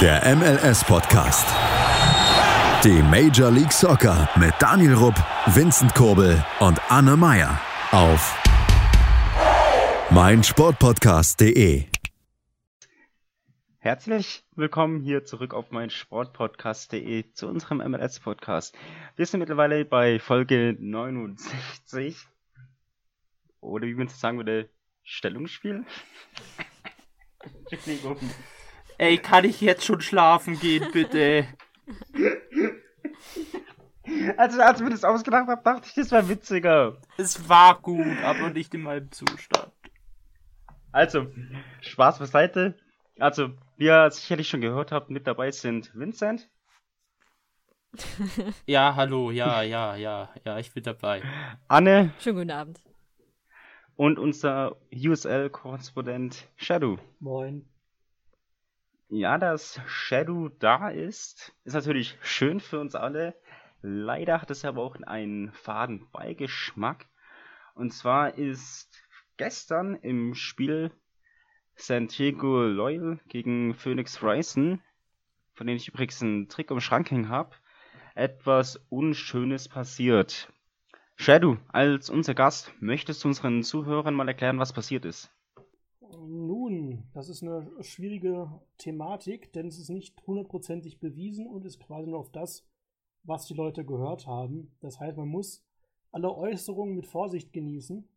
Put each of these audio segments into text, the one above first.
Der MLS-Podcast. Die Major League Soccer mit Daniel Rupp, Vincent Kurbel und Anne Meyer auf meinsportpodcast.de. Herzlich willkommen hier zurück auf mein Sportpodcast.de zu unserem MLS-Podcast. Wir sind mittlerweile bei Folge 69. Oder wie man es sagen würde, Stellungsspiel. Entschuldigung. Ey, kann ich jetzt schon schlafen gehen, bitte? Also, als ich mir das ausgedacht habe, dachte ich, das wäre witziger. Es war gut, aber nicht in meinem Zustand. Also, Spaß beiseite. Also, wie ihr sicherlich schon gehört habt, mit dabei sind Vincent. Ja, hallo, ja, ja, ja, ja, ich bin dabei. Anne. Schönen guten Abend. Und unser USL-Korrespondent Shadow. Moin. Ja, dass Shadow da ist, ist natürlich schön für uns alle. Leider hat es aber auch einen faden Beigeschmack. Und zwar ist gestern im Spiel Santiago Loyal gegen Phoenix Rising, von dem ich übrigens einen Trick im Schrank hängen habe, etwas Unschönes passiert. Shadow, als unser Gast, möchtest du unseren Zuhörern mal erklären, was passiert ist? Nun, das ist eine schwierige Thematik, denn es ist nicht hundertprozentig bewiesen und ist quasi nur auf das, was die Leute gehört haben. Das heißt, man muss alle Äußerungen mit Vorsicht genießen.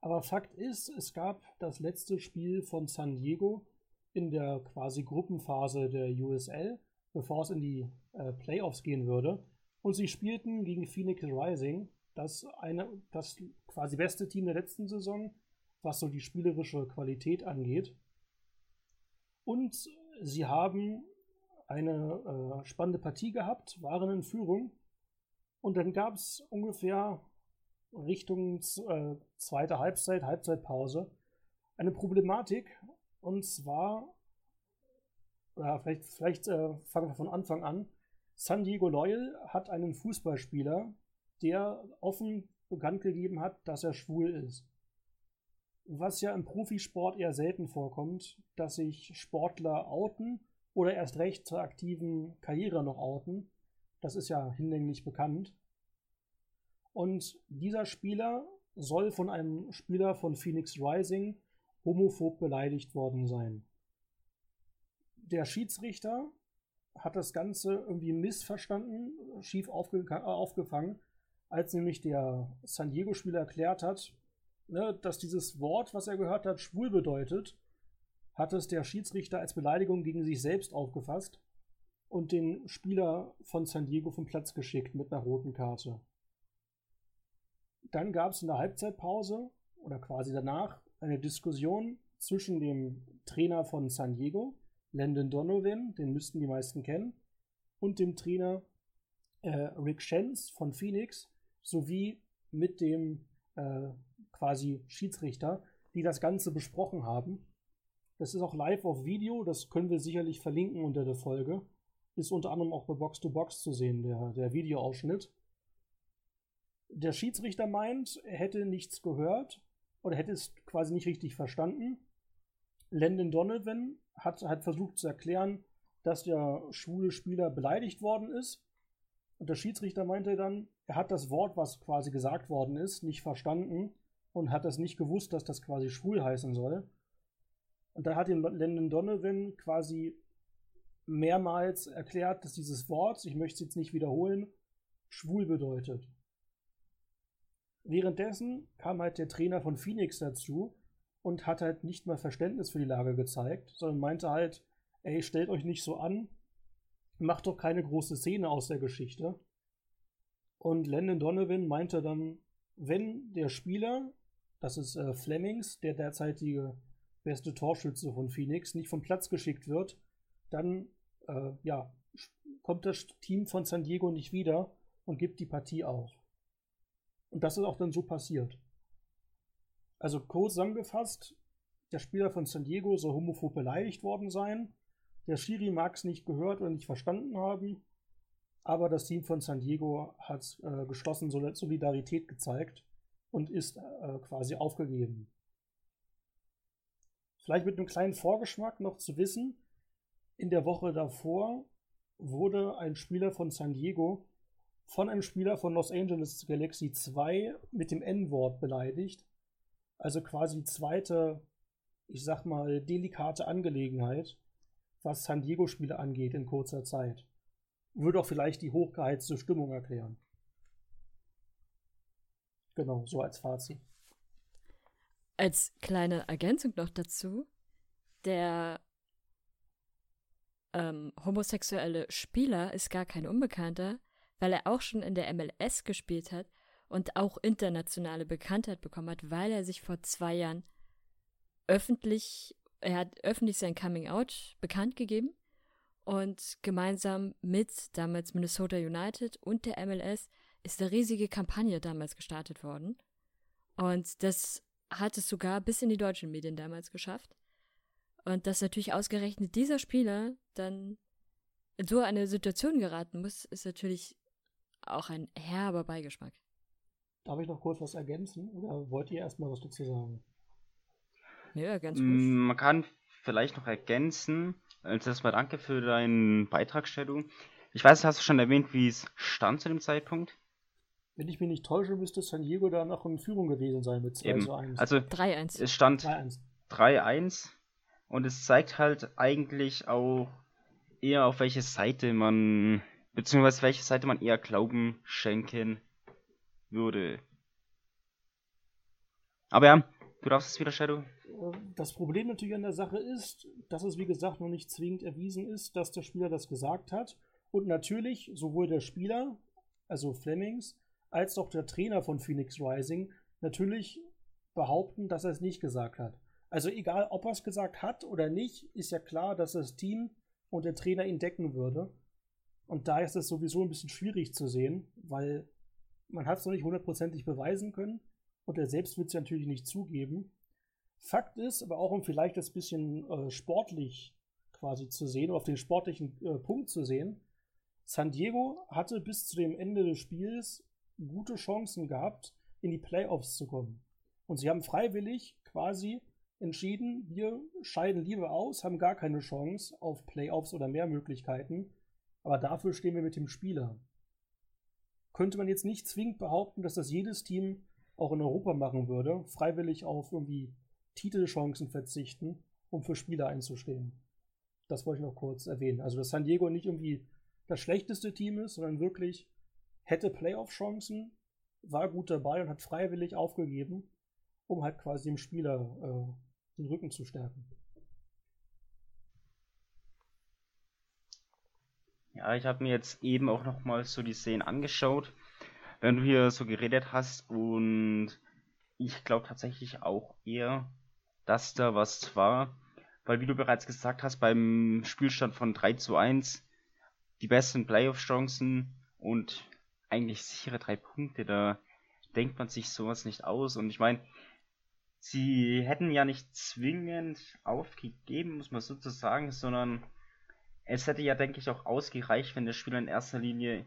Aber Fakt ist, es gab das letzte Spiel von San Diego in der quasi Gruppenphase der USL, bevor es in die äh, Playoffs gehen würde. Und sie spielten gegen Phoenix Rising, das eine, das quasi beste Team der letzten Saison, was so die spielerische Qualität angeht. Und sie haben eine äh, spannende Partie gehabt, waren in Führung. Und dann gab es ungefähr Richtung äh, zweite Halbzeit, Halbzeitpause, eine Problematik. Und zwar, ja, vielleicht, vielleicht äh, fangen wir von Anfang an. San Diego Loyal hat einen Fußballspieler, der offen bekannt gegeben hat, dass er schwul ist was ja im Profisport eher selten vorkommt, dass sich Sportler outen oder erst recht zur aktiven Karriere noch outen. Das ist ja hinlänglich bekannt. Und dieser Spieler soll von einem Spieler von Phoenix Rising homophob beleidigt worden sein. Der Schiedsrichter hat das Ganze irgendwie missverstanden, schief aufge aufgefangen, als nämlich der San Diego-Spieler erklärt hat, ne, dass dieses Wort, was er gehört hat, schwul bedeutet, hat es der Schiedsrichter als Beleidigung gegen sich selbst aufgefasst und den Spieler von San Diego vom Platz geschickt mit einer roten Karte. Dann gab es in der Halbzeitpause oder quasi danach eine Diskussion zwischen dem Trainer von San Diego, Landon Donovan, den müssten die meisten kennen, und dem Trainer äh, Rick Shens von Phoenix sowie mit dem äh, quasi Schiedsrichter, die das Ganze besprochen haben. Das ist auch live auf Video, das können wir sicherlich verlinken unter der Folge. Ist unter anderem auch bei Box to Box zu sehen, der, der Videoausschnitt. Der Schiedsrichter meint, er hätte nichts gehört oder hätte es quasi nicht richtig verstanden. Landon Donovan hat, hat versucht zu erklären, dass der schwule Spieler beleidigt worden ist. Und der Schiedsrichter meinte dann, er hat das Wort, was quasi gesagt worden ist, nicht verstanden und hat das nicht gewusst, dass das quasi schwul heißen soll. Und da hat ihm Landon Donovan quasi mehrmals erklärt, dass dieses Wort, ich möchte es jetzt nicht wiederholen, schwul bedeutet. Währenddessen kam halt der Trainer von Phoenix dazu und hat halt nicht mal Verständnis für die Lage gezeigt, sondern meinte halt, ey, stellt euch nicht so an, macht doch keine große Szene aus der Geschichte. Und Landon Donovan meinte dann, wenn der Spieler das ist äh, Flemings, der derzeitige beste Torschütze von Phoenix, nicht vom Platz geschickt wird, dann äh, ja, kommt das Team von San Diego nicht wieder und gibt die Partie auf. Und das ist auch dann so passiert. Also kurz zusammengefasst, der Spieler von San Diego soll homophob beleidigt worden sein. Der Schiri mag es nicht gehört oder nicht verstanden haben. Aber das Team von San Diego hat äh, geschlossen Solidarität gezeigt und ist äh, quasi aufgegeben. Vielleicht mit einem kleinen Vorgeschmack noch zu wissen, in der Woche davor wurde ein Spieler von San Diego von einem Spieler von Los Angeles Galaxy 2 mit dem N-Wort beleidigt. Also quasi zweite, ich sag mal, delikate Angelegenheit, was San Diego-Spiele angeht in kurzer Zeit. Würde auch vielleicht die hochgeheizte Stimmung erklären. Genau, so als Fazit. Als kleine Ergänzung noch dazu, der ähm, homosexuelle Spieler ist gar kein Unbekannter, weil er auch schon in der MLS gespielt hat und auch internationale Bekanntheit bekommen hat, weil er sich vor zwei Jahren öffentlich, er hat öffentlich sein Coming Out bekannt gegeben und gemeinsam mit damals Minnesota United und der MLS ist eine riesige Kampagne damals gestartet worden. Und das hat es sogar bis in die deutschen Medien damals geschafft. Und dass natürlich ausgerechnet dieser Spieler dann in so eine Situation geraten muss, ist natürlich auch ein herber Beigeschmack. Darf ich noch kurz was ergänzen oder wollt ihr erstmal was dazu sagen? Ja, ganz gut. Mm, Man kann vielleicht noch ergänzen, als erstmal danke für deinen Beitrag, Shadow. Ich weiß, hast du schon erwähnt, wie es stand zu dem Zeitpunkt? Wenn ich mich nicht täusche, müsste San Diego da noch in Führung gewesen sein mit 2 Eben. zu 1. Also 3-1. es stand 3-1. 3-1 und es zeigt halt eigentlich auch eher auf welche Seite man, beziehungsweise welche Seite man eher Glauben schenken würde. Aber ja, du darfst es wieder, Shadow. Das Problem natürlich an der Sache ist, dass es wie gesagt noch nicht zwingend erwiesen ist, dass der Spieler das gesagt hat. Und natürlich sowohl der Spieler, also Flemings, als auch der Trainer von Phoenix Rising natürlich behaupten, dass er es nicht gesagt hat. Also egal, ob er es gesagt hat oder nicht, ist ja klar, dass das Team und der Trainer ihn decken würde. Und da ist es sowieso ein bisschen schwierig zu sehen, weil man hat es noch nicht hundertprozentig beweisen können und er selbst wird es ja natürlich nicht zugeben. Fakt ist, aber auch um vielleicht das bisschen äh, sportlich quasi zu sehen, auf den sportlichen äh, Punkt zu sehen, San Diego hatte bis zu dem Ende des Spiels gute Chancen gehabt, in die Playoffs zu kommen. Und sie haben freiwillig quasi entschieden, wir scheiden lieber aus, haben gar keine Chance auf Playoffs oder mehr Möglichkeiten, aber dafür stehen wir mit dem Spieler. Könnte man jetzt nicht zwingend behaupten, dass das jedes Team auch in Europa machen würde, freiwillig auf irgendwie Titelchancen verzichten, um für Spieler einzustehen. Das wollte ich noch kurz erwähnen. Also, dass San Diego nicht irgendwie das schlechteste Team ist, sondern wirklich hätte Playoff-Chancen, war gut dabei und hat freiwillig aufgegeben, um halt quasi dem Spieler äh, den Rücken zu stärken. Ja, ich habe mir jetzt eben auch nochmal so die Szenen angeschaut, wenn du hier so geredet hast und ich glaube tatsächlich auch eher, dass da was war, weil wie du bereits gesagt hast, beim Spielstand von 3 zu 1 die besten Playoff-Chancen und eigentlich sichere drei Punkte, da denkt man sich sowas nicht aus und ich meine, sie hätten ja nicht zwingend aufgegeben, muss man sozusagen, sondern es hätte ja, denke ich, auch ausgereicht, wenn der Spieler in erster Linie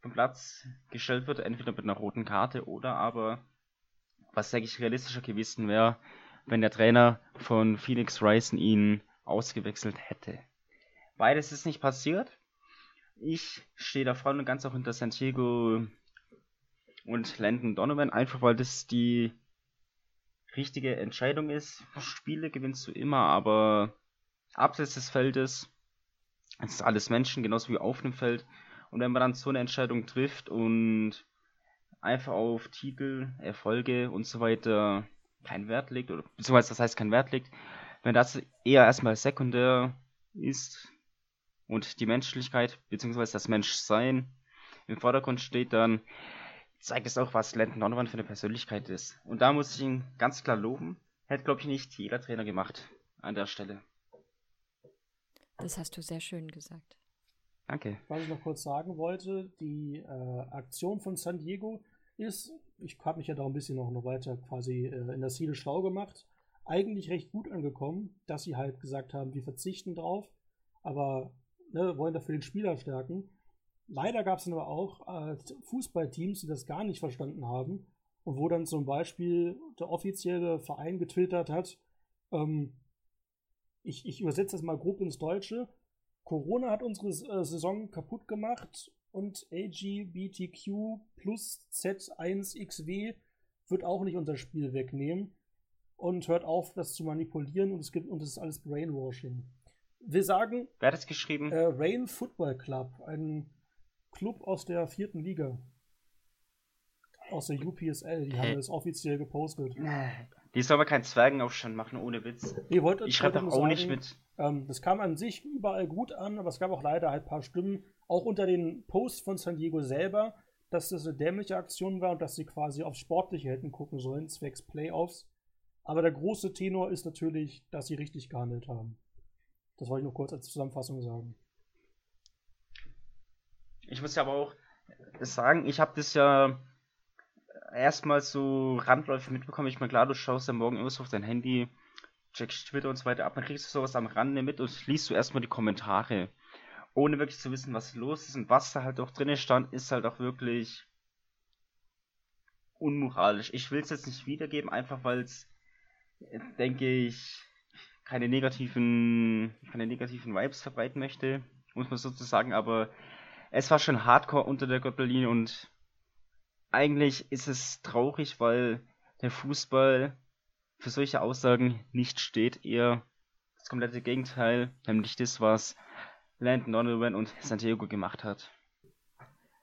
vom Platz gestellt wird, entweder mit einer roten Karte oder aber, was denke ich realistischer gewesen wäre, wenn der Trainer von Phoenix Rising ihn ausgewechselt hätte. Beides ist nicht passiert. Ich stehe da und ganz auch hinter San Diego und Landon Donovan, einfach weil das die richtige Entscheidung ist. Spiele gewinnst du immer, aber abseits des Feldes es ist alles Menschen, genauso wie auf dem Feld. Und wenn man dann so eine Entscheidung trifft und einfach auf Titel, Erfolge und so weiter keinen Wert legt, oder beziehungsweise das heißt keinen Wert legt, wenn das eher erstmal sekundär ist und die Menschlichkeit, beziehungsweise das Menschsein im Vordergrund steht, dann zeigt es auch, was Landon Donovan für eine Persönlichkeit ist. Und da muss ich ihn ganz klar loben. Hätte, glaube ich, nicht jeder Trainer gemacht an der Stelle. Das hast du sehr schön gesagt. Danke. Was ich noch kurz sagen wollte, die äh, Aktion von San Diego ist, ich habe mich ja da ein bisschen noch, noch weiter quasi äh, in der Ziele schlau gemacht, eigentlich recht gut angekommen, dass sie halt gesagt haben, wir verzichten drauf, aber ne, wollen dafür den Spieler stärken. Leider gab es dann aber auch äh, Fußballteams, die das gar nicht verstanden haben und wo dann zum Beispiel der offizielle Verein getwittert hat, ähm, ich, ich übersetze das mal grob ins Deutsche. Corona hat unsere äh, Saison kaputt gemacht und LGBTQ plus Z1XW wird auch nicht unser Spiel wegnehmen und hört auf, das zu manipulieren und es gibt und es ist alles Brainwashing. Wir sagen. Wer hat das geschrieben? Äh, Rain Football Club, ein Club aus der vierten Liga. Aus der UPSL, die Hä? haben das offiziell gepostet. Die soll aber keinen Zwergenaufstand machen, ohne Witz. Nee, wollt, ich schreibe doch auch sagen, nicht mit. Ähm, das kam an sich überall gut an, aber es gab auch leider halt ein paar Stimmen, auch unter den Posts von San Diego selber, dass das eine dämliche Aktion war und dass sie quasi aufs Sportliche hätten gucken sollen, zwecks Playoffs. Aber der große Tenor ist natürlich, dass sie richtig gehandelt haben. Das wollte ich nur kurz als Zusammenfassung sagen. Ich muss ja aber auch sagen, ich habe das ja erstmal so randläufig mitbekommen. Ich meine, klar, du schaust ja morgen immer so auf dein Handy, checkst Twitter und so weiter ab, dann kriegst du sowas am Rande mit und liest du erstmal die Kommentare. Ohne wirklich zu wissen, was los ist und was da halt auch drin stand, ist halt auch wirklich unmoralisch. Ich will es jetzt nicht wiedergeben, einfach weil es, denke ich, keine negativen, keine negativen Vibes verbreiten möchte, muss man sozusagen, aber es war schon hardcore unter der Gürtellinie und eigentlich ist es traurig, weil der Fußball für solche Aussagen nicht steht, eher das komplette Gegenteil, nämlich das, was Landon Donovan und Santiago gemacht hat.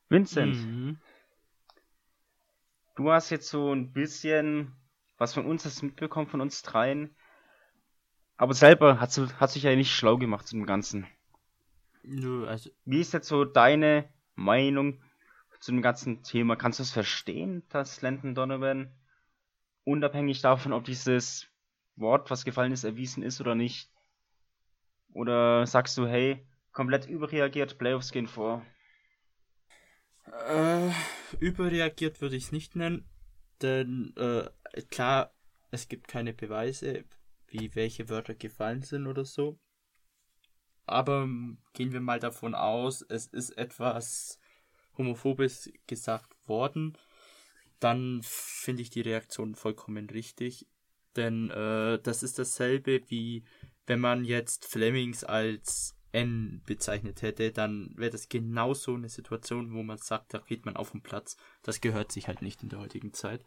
Vincent, mhm. du hast jetzt so ein bisschen was von uns hast mitbekommen, von uns dreien, aber selber hast du, hast dich ja nicht schlau gemacht zu dem Ganzen. Nö, also. Wie ist jetzt so deine Meinung zu dem ganzen Thema? Kannst du es verstehen, dass Landon Donovan, unabhängig davon, ob dieses Wort, was gefallen ist, erwiesen ist oder nicht? Oder sagst du, hey, komplett überreagiert, Playoffs gehen vor? Äh, überreagiert würde ich es nicht nennen, denn äh, klar, es gibt keine Beweise, wie welche Wörter gefallen sind oder so. Aber gehen wir mal davon aus, es ist etwas homophobes gesagt worden, dann finde ich die Reaktion vollkommen richtig. Denn äh, das ist dasselbe wie wenn man jetzt Flemings als N bezeichnet hätte, dann wäre das genauso eine Situation, wo man sagt, da geht man auf den Platz. Das gehört sich halt nicht in der heutigen Zeit.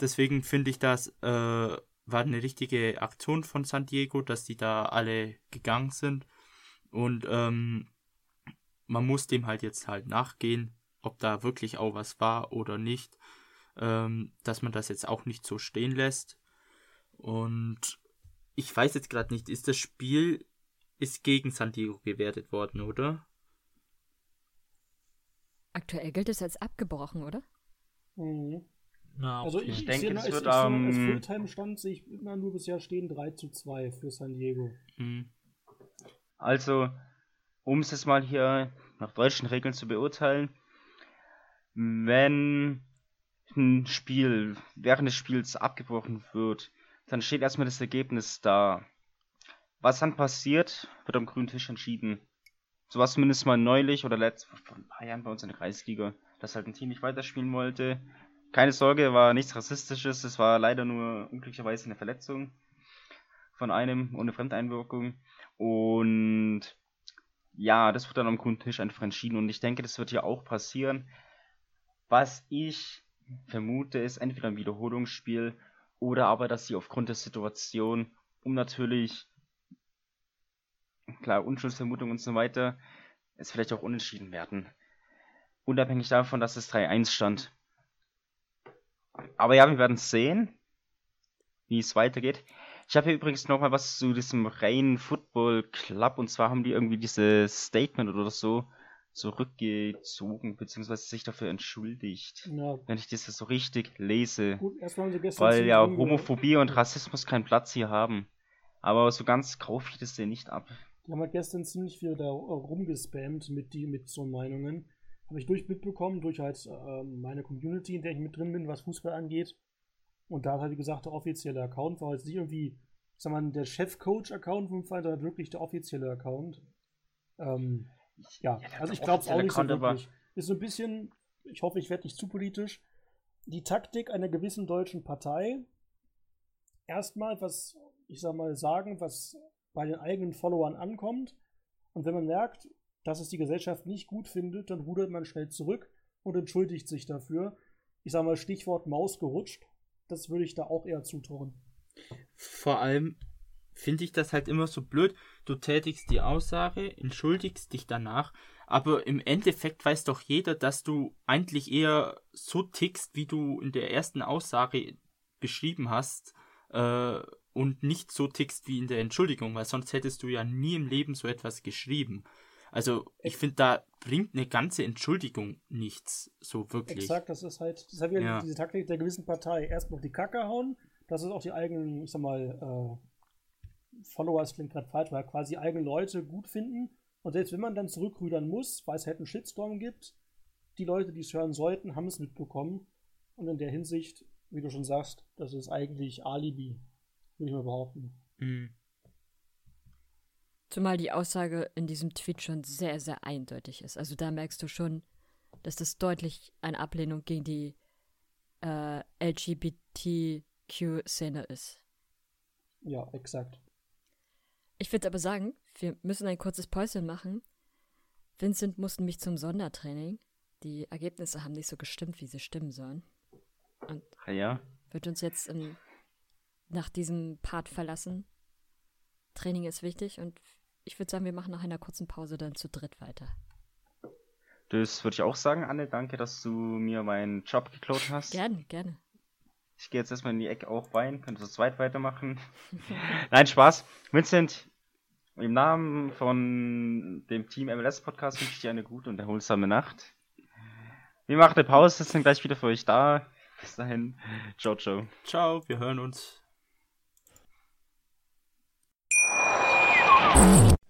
Deswegen finde ich das äh, war eine richtige Aktion von San Diego, dass die da alle gegangen sind. Und ähm, man muss dem halt jetzt halt nachgehen, ob da wirklich auch was war oder nicht. Ähm, dass man das jetzt auch nicht so stehen lässt. Und ich weiß jetzt gerade nicht, ist das Spiel ist gegen San Diego gewertet worden, oder? Aktuell gilt es als abgebrochen, oder? Mhm. Na, also ich, ich denke, es wird am... Um... Fulltime-Stand sehe ich immer nur bisher stehen 3 zu 2 für San Diego. Mhm. Also, um es jetzt mal hier nach deutschen Regeln zu beurteilen, wenn ein Spiel während des Spiels abgebrochen wird, dann steht erstmal das Ergebnis da. Was dann passiert, wird am grünen Tisch entschieden. So war es zumindest mal neulich oder letzt, vor ein paar Jahren bei uns in der Kreisliga, dass halt ein Team nicht weiterspielen wollte. Keine Sorge, war nichts Rassistisches, es war leider nur unglücklicherweise eine Verletzung von einem ohne Fremdeinwirkung. Und ja, das wird dann am grünen Tisch einfach entschieden und ich denke, das wird hier auch passieren. Was ich vermute, ist entweder ein Wiederholungsspiel oder aber, dass sie aufgrund der Situation, um natürlich, klar, Unschuldsvermutung und so weiter, es vielleicht auch unentschieden werden. Unabhängig davon, dass es 3-1 stand. Aber ja, wir werden sehen, wie es weitergeht. Ich habe hier übrigens nochmal was zu diesem Rain Football Club und zwar haben die irgendwie dieses Statement oder so zurückgezogen, beziehungsweise sich dafür entschuldigt. Ja. Wenn ich das so richtig lese. Gut, weil ja Homophobie und Rassismus keinen Platz hier haben. Aber so ganz kaufe ich das dir nicht ab. Die haben halt gestern ziemlich viel da rumgespammt mit, die, mit so Meinungen. Habe ich durch mitbekommen, durch halt äh, meine Community, in der ich mit drin bin, was Fußball angeht. Und da hat er, wie gesagt, der offizielle Account war jetzt nicht irgendwie, ich sag mal, der Chef-Coach-Account vom Verein, sondern wirklich der offizielle Account. Ähm, ja, ja also ich glaube es auch nicht so wirklich. Ist so ein bisschen, ich hoffe, ich werde nicht zu politisch, die Taktik einer gewissen deutschen Partei erstmal was, ich sag mal, sagen, was bei den eigenen Followern ankommt. Und wenn man merkt, dass es die Gesellschaft nicht gut findet, dann rudert man schnell zurück und entschuldigt sich dafür. Ich sage mal Stichwort Maus gerutscht. Das würde ich da auch eher zutrauen. Vor allem finde ich das halt immer so blöd. Du tätigst die Aussage, entschuldigst dich danach, aber im Endeffekt weiß doch jeder, dass du eigentlich eher so tickst, wie du in der ersten Aussage beschrieben hast, äh, und nicht so tickst wie in der Entschuldigung, weil sonst hättest du ja nie im Leben so etwas geschrieben. Also ich finde, da bringt eine ganze Entschuldigung nichts so wirklich. Exakt, das ist halt, das ist halt wieder ja. diese Taktik der gewissen Partei. Erst noch die Kacke hauen, das ist auch die eigenen, ich sag mal, äh, Followers klingt gerade falsch, weil quasi eigene Leute gut finden. Und selbst wenn man dann zurückrudern muss, weil es halt einen Shitstorm gibt, die Leute, die es hören sollten, haben es mitbekommen. Und in der Hinsicht, wie du schon sagst, das ist eigentlich Alibi, würde ich mal behaupten. Mhm. Zumal die Aussage in diesem Tweet schon sehr, sehr eindeutig ist. Also da merkst du schon, dass das deutlich eine Ablehnung gegen die äh, LGBTQ-Szene ist. Ja, exakt. Ich würde aber sagen, wir müssen ein kurzes Päuschen machen. Vincent musste mich zum Sondertraining. Die Ergebnisse haben nicht so gestimmt, wie sie stimmen sollen. Und ah ja. wird uns jetzt in, nach diesem Part verlassen. Training ist wichtig und ich würde sagen, wir machen nach einer kurzen Pause dann zu dritt weiter. Das würde ich auch sagen, Anne. Danke, dass du mir meinen Job geklaut hast. Gerne, gerne. Ich gehe jetzt erstmal in die Ecke auch rein. Könntest du zu zweit weitermachen? Nein, Spaß. Vincent, im Namen von dem Team MLS Podcast wünsche ich dir eine gute und erholsame Nacht. Wir machen eine Pause, sind gleich wieder für euch da. Bis dahin. Ciao, ciao. Ciao, wir hören uns.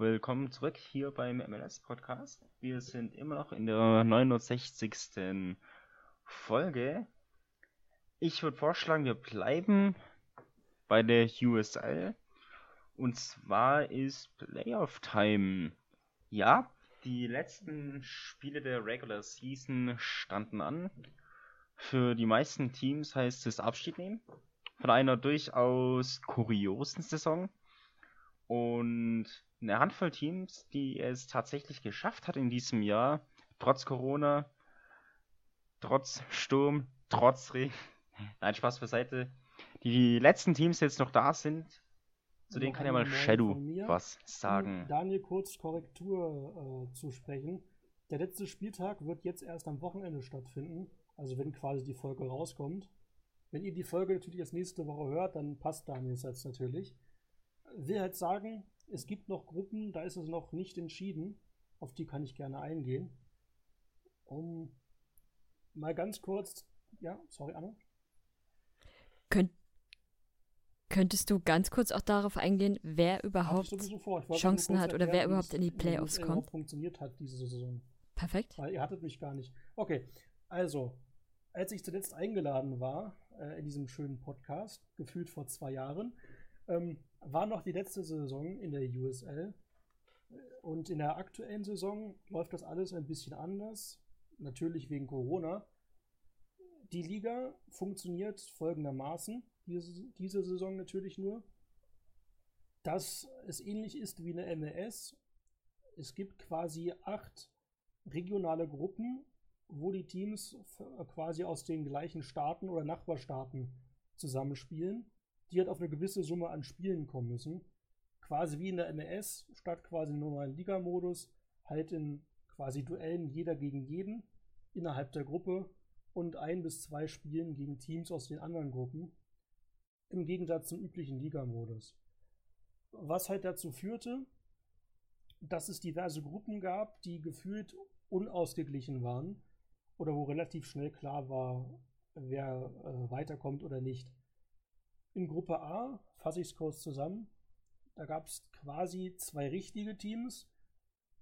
Willkommen zurück hier beim MLS Podcast. Wir sind immer noch in der 69. Folge. Ich würde vorschlagen, wir bleiben bei der USL. Und zwar ist Playoff Time. Ja, die letzten Spiele der Regular Season standen an. Für die meisten Teams heißt es Abschied nehmen. Von einer durchaus kuriosen Saison. Und eine Handvoll Teams, die es tatsächlich geschafft hat in diesem Jahr, trotz Corona, trotz Sturm, trotz Regen. Nein, Spaß beiseite. Die letzten Teams, die jetzt noch da sind, zu denen kann ja mal Shadow was sagen. Daniel kurz Korrektur äh, zu sprechen. Der letzte Spieltag wird jetzt erst am Wochenende stattfinden, also wenn quasi die Folge rauskommt. Wenn ihr die Folge natürlich erst nächste Woche hört, dann passt Daniels jetzt natürlich. Will halt sagen, es gibt noch Gruppen, da ist es noch nicht entschieden. Auf die kann ich gerne eingehen. Um mal ganz kurz, ja, sorry, Anna. Könnt, könntest du ganz kurz auch darauf eingehen, wer überhaupt Chancen hat oder wer überhaupt in die Playoffs kommt? funktioniert hat diese Saison. Perfekt. Weil ihr hattet mich gar nicht. Okay, also, als ich zuletzt eingeladen war äh, in diesem schönen Podcast, gefühlt vor zwei Jahren, ähm, war noch die letzte Saison in der USL. Und in der aktuellen Saison läuft das alles ein bisschen anders. Natürlich wegen Corona. Die Liga funktioniert folgendermaßen, diese, diese Saison natürlich nur, dass es ähnlich ist wie eine MLS. Es gibt quasi acht regionale Gruppen, wo die Teams quasi aus den gleichen Staaten oder Nachbarstaaten zusammenspielen die halt auf eine gewisse Summe an Spielen kommen müssen. Quasi wie in der MLS, statt quasi im normalen Liga-Modus, halt in quasi Duellen jeder gegen jeden innerhalb der Gruppe und ein bis zwei Spielen gegen Teams aus den anderen Gruppen. Im Gegensatz zum üblichen Liga-Modus. Was halt dazu führte, dass es diverse Gruppen gab, die gefühlt unausgeglichen waren oder wo relativ schnell klar war, wer äh, weiterkommt oder nicht. In Gruppe A fasse ich es kurz zusammen. Da gab es quasi zwei richtige Teams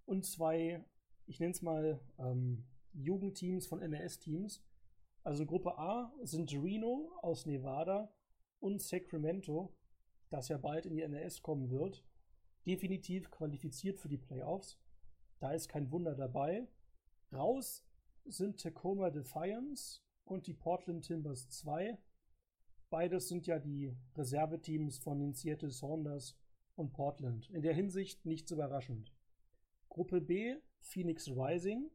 und zwei, ich nenne es mal, ähm, Jugendteams von MLS-Teams. Also Gruppe A sind Reno aus Nevada und Sacramento, das ja bald in die NLS kommen wird. Definitiv qualifiziert für die Playoffs. Da ist kein Wunder dabei. Raus sind Tacoma Defiance und die Portland Timbers 2. Beides sind ja die Reserveteams von den Seattle Saunders und Portland. In der Hinsicht nichts überraschend. Gruppe B, Phoenix Rising,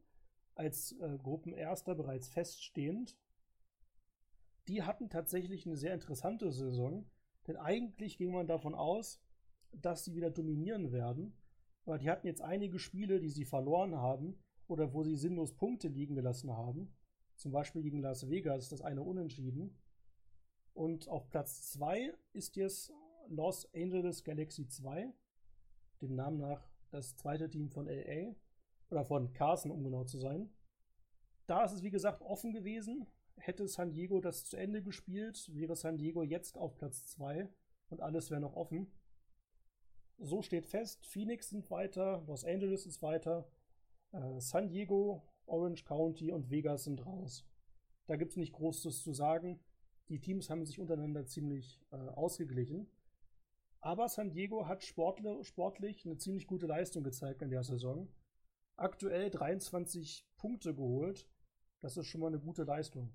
als äh, Gruppenerster bereits feststehend. Die hatten tatsächlich eine sehr interessante Saison, denn eigentlich ging man davon aus, dass sie wieder dominieren werden. Aber die hatten jetzt einige Spiele, die sie verloren haben oder wo sie sinnlos Punkte liegen gelassen haben. Zum Beispiel gegen Las Vegas, das eine Unentschieden. Und auf Platz 2 ist jetzt Los Angeles Galaxy 2, dem Namen nach das zweite Team von LA oder von Carson, um genau zu sein. Da ist es wie gesagt offen gewesen. Hätte San Diego das zu Ende gespielt, wäre San Diego jetzt auf Platz 2 und alles wäre noch offen. So steht fest, Phoenix sind weiter, Los Angeles ist weiter, äh, San Diego, Orange County und Vegas sind raus. Da gibt es nicht Großes zu sagen. Die Teams haben sich untereinander ziemlich äh, ausgeglichen. Aber San Diego hat sportle, sportlich eine ziemlich gute Leistung gezeigt in der Saison. Aktuell 23 Punkte geholt. Das ist schon mal eine gute Leistung.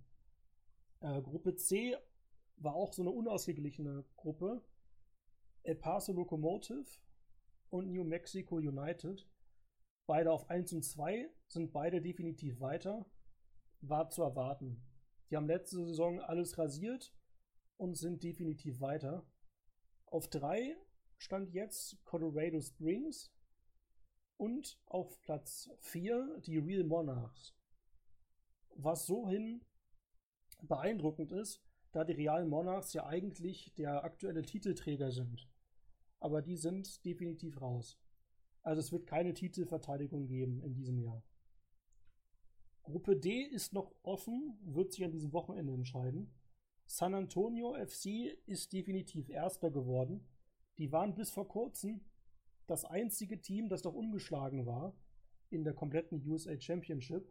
Äh, Gruppe C war auch so eine unausgeglichene Gruppe. El Paso Locomotive und New Mexico United. Beide auf 1 und 2 sind beide definitiv weiter. War zu erwarten. Die haben letzte Saison alles rasiert und sind definitiv weiter. Auf 3 stand jetzt Colorado Springs und auf Platz 4 die Real Monarchs. Was so hin beeindruckend ist, da die Real Monarchs ja eigentlich der aktuelle Titelträger sind. Aber die sind definitiv raus. Also es wird keine Titelverteidigung geben in diesem Jahr. Gruppe D ist noch offen, wird sich an diesem Wochenende entscheiden. San Antonio FC ist definitiv Erster geworden. Die waren bis vor kurzem das einzige Team, das noch ungeschlagen war in der kompletten USA Championship.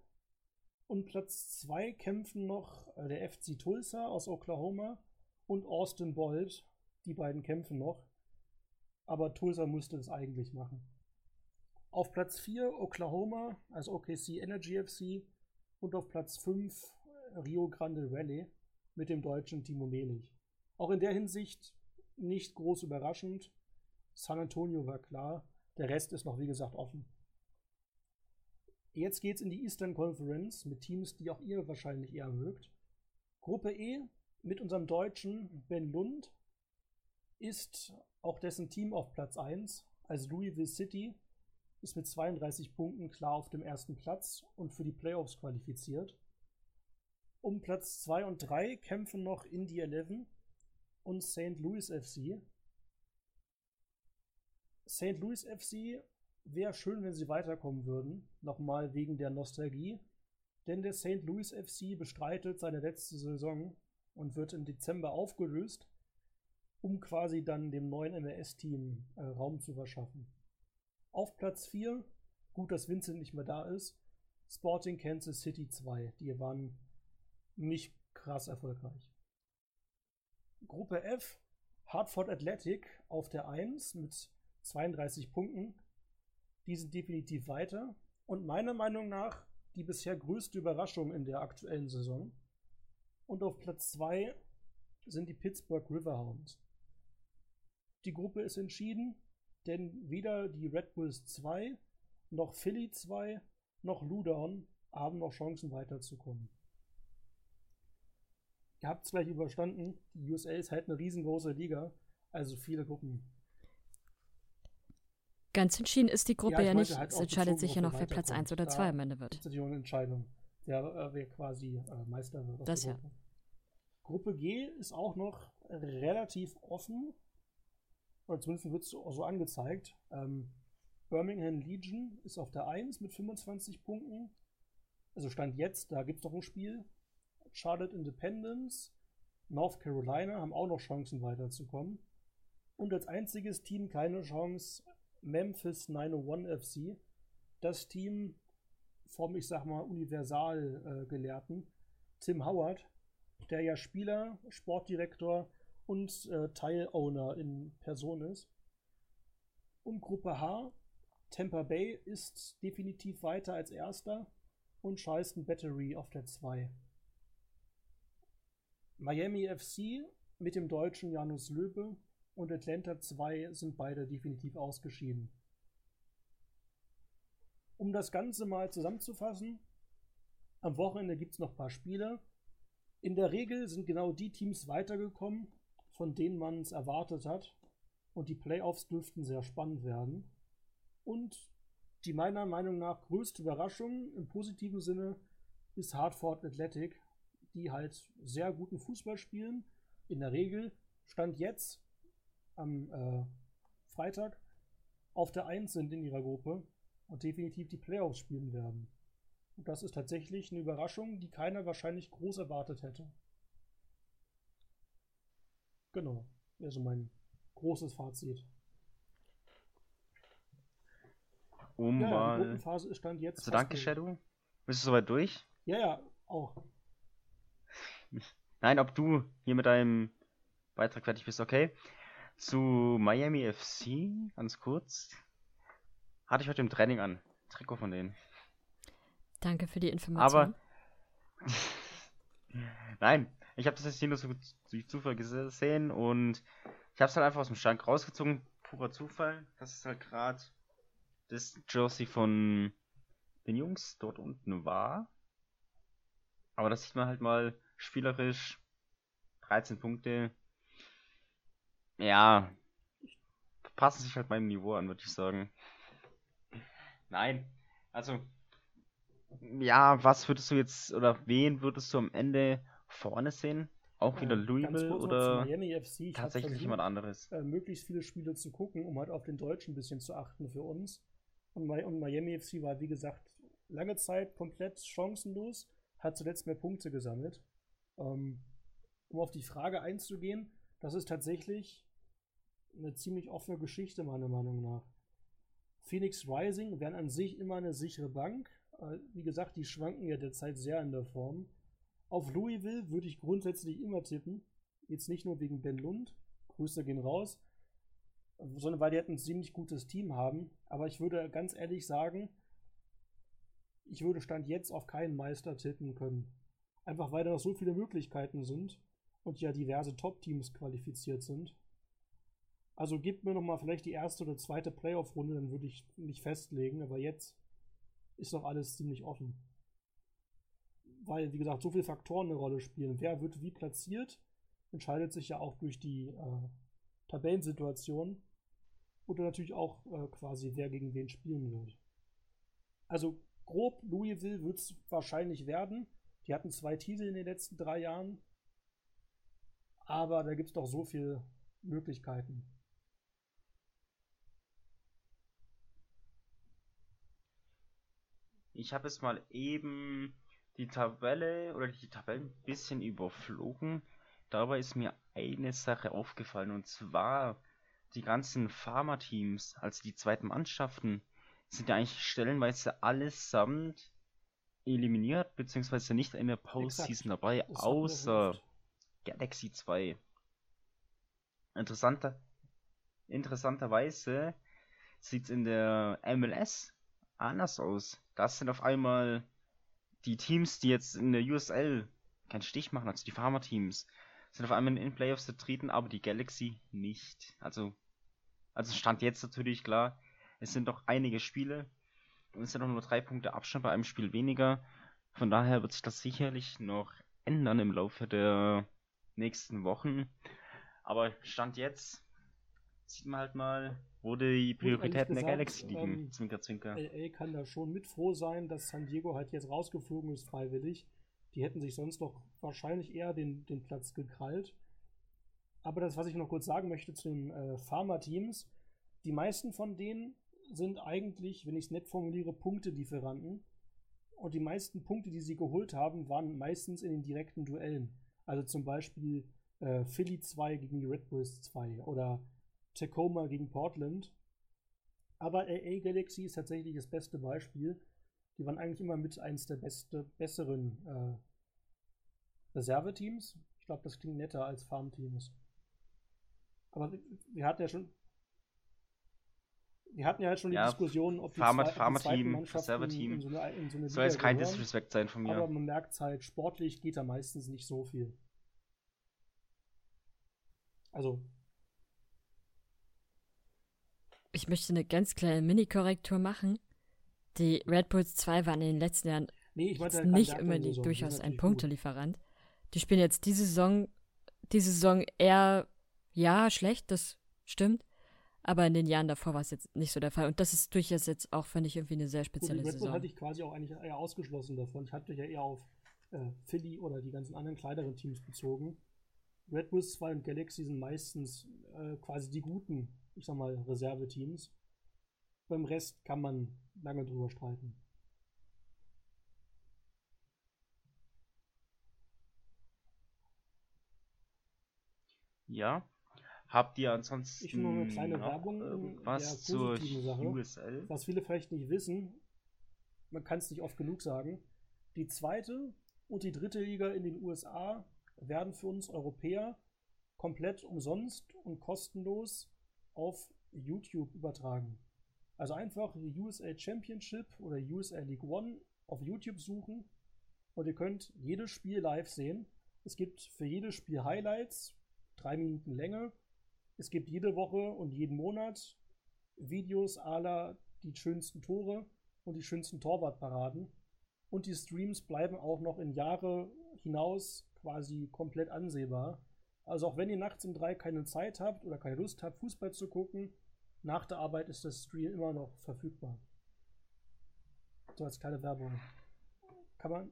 Und Platz 2 kämpfen noch der FC Tulsa aus Oklahoma und Austin Bolt. Die beiden kämpfen noch. Aber Tulsa musste es eigentlich machen. Auf Platz 4 Oklahoma, also OKC Energy FC. Und auf Platz 5 Rio Grande Valley mit dem deutschen Timo Melich. Auch in der Hinsicht nicht groß überraschend. San Antonio war klar, der Rest ist noch wie gesagt offen. Jetzt geht's in die Eastern Conference mit Teams, die auch ihr wahrscheinlich eher mögt. Gruppe E mit unserem Deutschen Ben Lund ist auch dessen Team auf Platz 1, also Louisville City, ist mit 32 Punkten klar auf dem ersten Platz und für die Playoffs qualifiziert. Um Platz 2 und 3 kämpfen noch Indy 11 und St. Louis FC. St. Louis FC wäre schön, wenn sie weiterkommen würden. Nochmal wegen der Nostalgie. Denn der St. Louis FC bestreitet seine letzte Saison und wird im Dezember aufgelöst, um quasi dann dem neuen MLS-Team äh, Raum zu verschaffen. Auf Platz 4, gut, dass Vincent nicht mehr da ist, Sporting Kansas City 2. Die waren nicht krass erfolgreich. Gruppe F, Hartford Athletic auf der 1 mit 32 Punkten. Die sind definitiv weiter. Und meiner Meinung nach die bisher größte Überraschung in der aktuellen Saison. Und auf Platz 2 sind die Pittsburgh Riverhounds. Die Gruppe ist entschieden, denn weder die Red Bulls 2 noch Philly 2 noch Ludon haben noch Chancen weiterzukommen ihr habt es gleich überstanden. Die USA ist halt eine riesengroße Liga, also viele Gruppen. Ganz entschieden ist die Gruppe ja, ja nicht. Halt es entscheidet sich ja noch, wer Platz 1 oder 2 am Ende wird. Das ist eine Entscheidung, wer, äh, wer quasi äh, Meister wird. Das ja. Gruppe G ist auch noch relativ offen. Oder zumindest wird es so, angezeigt. Ähm, Birmingham Legion ist auf der 1 mit 25 Punkten. Also Stand jetzt, da gibt es noch ein Spiel. Charlotte Independence, North Carolina haben auch noch Chancen weiterzukommen. Und als einziges Team keine Chance Memphis 901 FC. das Team vom, ich sag mal, Universalgelehrten äh, Tim Howard, der ja Spieler, Sportdirektor und äh, Teilowner in Person ist. Und Gruppe H, Tampa Bay ist definitiv weiter als erster und Charleston Battery auf der 2. Miami FC mit dem deutschen Janus Löbe und Atlanta 2 sind beide definitiv ausgeschieden. Um das Ganze mal zusammenzufassen, am Wochenende gibt es noch ein paar Spiele. In der Regel sind genau die Teams weitergekommen, von denen man es erwartet hat. Und die Playoffs dürften sehr spannend werden. Und die meiner Meinung nach größte Überraschung im positiven Sinne ist Hartford Athletic, die halt sehr guten Fußball spielen. In der Regel stand jetzt am äh, Freitag auf der 1 sind in ihrer Gruppe und definitiv die Playoffs spielen werden. Und das ist tatsächlich eine Überraschung, die keiner wahrscheinlich groß erwartet hätte. Genau, also mein großes Fazit. Um ja, mal. die Gruppenphase stand jetzt. Also danke, durch. Shadow. Bist du soweit durch? Ja, ja, auch. Nein, ob du hier mit deinem Beitrag fertig bist, okay. Zu Miami FC, ganz kurz. Hatte ich heute im Training an. Trikot von denen. Danke für die Information. Aber. Nein, ich habe das jetzt hier nur so durch Zufall gesehen und ich habe es halt einfach aus dem Schrank rausgezogen. Purer Zufall. Das ist halt gerade das Jersey von den Jungs dort unten war. Aber das sieht man halt mal spielerisch. 13 Punkte. Ja. Passen sich halt meinem Niveau an, würde ich sagen. Nein. Also. Ja, was würdest du jetzt, oder wen würdest du am Ende vorne sehen? Auch wieder Louisville oder tatsächlich versucht, jemand anderes? äh, möglichst viele Spiele zu gucken, um halt auf den Deutschen ein bisschen zu achten für uns. Und, und Miami FC war, wie gesagt, lange Zeit komplett chancenlos, hat zuletzt mehr Punkte gesammelt. Ähm, um auf die Frage einzugehen, das ist tatsächlich eine ziemlich offene Geschichte, meiner Meinung nach. Phoenix Rising wären an sich immer eine sichere Bank. Äh, wie gesagt, die schwanken ja derzeit sehr in der Form. Auf Louisville würde ich grundsätzlich immer tippen. Jetzt nicht nur wegen Ben Lund. Grüße gehen raus. Sondern weil die halt ein ziemlich gutes Team haben. Aber ich würde ganz ehrlich sagen, ich würde Stand jetzt auf keinen Meister tippen können. Einfach weil da noch so viele Möglichkeiten sind und ja diverse Top-Teams qualifiziert sind. Also gebt mir nochmal vielleicht die erste oder zweite Playoff-Runde, dann würde ich mich festlegen. Aber jetzt ist doch alles ziemlich offen weil, wie gesagt, so viele Faktoren eine Rolle spielen. Wer wird wie platziert, entscheidet sich ja auch durch die äh, Tabellensituation dann natürlich auch äh, quasi, wer gegen wen spielen wird. Also grob, Louisville wird es wahrscheinlich werden. Die hatten zwei Titel in den letzten drei Jahren. Aber da gibt es doch so viele Möglichkeiten. Ich habe jetzt mal eben die Tabelle oder die Tabellen ein bisschen überflogen. Dabei ist mir eine Sache aufgefallen und zwar die ganzen Pharma-Teams, also die zweiten Mannschaften, sind ja eigentlich stellenweise allesamt eliminiert, beziehungsweise nicht in der Postseason dabei, Das außer. Galaxy 2. Interessanter, interessanterweise sieht es in der MLS anders aus. Das sind auf einmal die Teams, die jetzt in der USL keinen Stich machen, also die Farmer-Teams, sind auf einmal in den Playoffs vertreten, aber die Galaxy nicht. Also, also stand jetzt natürlich klar, es sind doch einige Spiele und es sind auch nur drei Punkte Abstand bei einem Spiel weniger. Von daher wird sich das sicherlich noch ändern im Laufe der nächsten Wochen. Aber Stand jetzt sieht man halt mal, wo die Prioritäten der gesagt, Galaxy liegen. ähm, zwinker, zwinker. LA kann da schon mit froh sein, dass San Diego halt jetzt rausgeflogen ist, freiwillig. Die hätten sich sonst noch wahrscheinlich eher den, den Platz gekrallt. Aber das, was ich noch kurz sagen möchte zu den äh, Pharma-Teams, die meisten von denen sind eigentlich, wenn ich es nett formuliere, Punktelieferanten. Und die meisten Punkte, die sie geholt haben, waren meistens in den direkten Duellen. Also zum Beispiel äh, Philly 2 gegen die Red Bulls 2 oder Tacoma gegen Portland. Aber AA Galaxy ist tatsächlich das beste Beispiel. Die waren eigentlich immer mit eins der beste, besseren äh, Reserveteams. Ich glaube, das klingt netter als Farmteams. Aber wir hatten ja schon. Wir hatten ja halt schon die Ja, Diskussion, ob die, Farmer- zwei, Farmer-Team, zweiten Mannschaften Reserve-Team. in so eine, in so eine Soll jetzt kein. Disrespect sein von mir. Aber man merkt halt, sportlich geht da meistens nicht so viel. Also, Ich möchte eine ganz kleine Mini-Korrektur machen. Die Red Bulls 2 waren in den letzten Jahren nee, halt nicht unbedingt durchaus ein gut. Punktelieferant. Die spielen jetzt diese Saison, diese Saison eher, ja, schlecht, das stimmt. Aber in den Jahren davor war es jetzt nicht so der Fall. Und das ist durchaus jetzt auch, finde ich, irgendwie eine sehr Gut, spezielle die Red Bull Saison. hatte ich quasi auch eigentlich eher ausgeschlossen davon. Ich hatte ja eher auf äh, Philly oder die ganzen anderen kleineren Teams bezogen. Red Bulls 2 und Galaxy sind meistens äh, quasi die guten, ich sag mal, Reserveteams. Beim Rest kann man lange drüber streiten. Ja. Habt ihr ansonsten Ich nur eine kleine noch Werbung irgendwas der zur Sache. USL? Was viele vielleicht nicht wissen, man kann es nicht oft genug sagen, die zweite und die dritte Liga in den USA werden für uns Europäer komplett umsonst und kostenlos auf YouTube übertragen. Also einfach USA Championship oder USA League One auf YouTube suchen und ihr könnt jedes Spiel live sehen. Es gibt für jedes Spiel Highlights, drei Minuten Länge. Es gibt jede Woche und jeden Monat Videos aller die schönsten Tore und die schönsten Torwartparaden. Und die Streams bleiben auch noch in Jahre hinaus quasi komplett ansehbar. Also auch wenn ihr nachts um drei keine Zeit habt oder keine Lust habt, Fußball zu gucken, nach der Arbeit ist das Stream immer noch verfügbar. So als kleine Werbung. Kann man.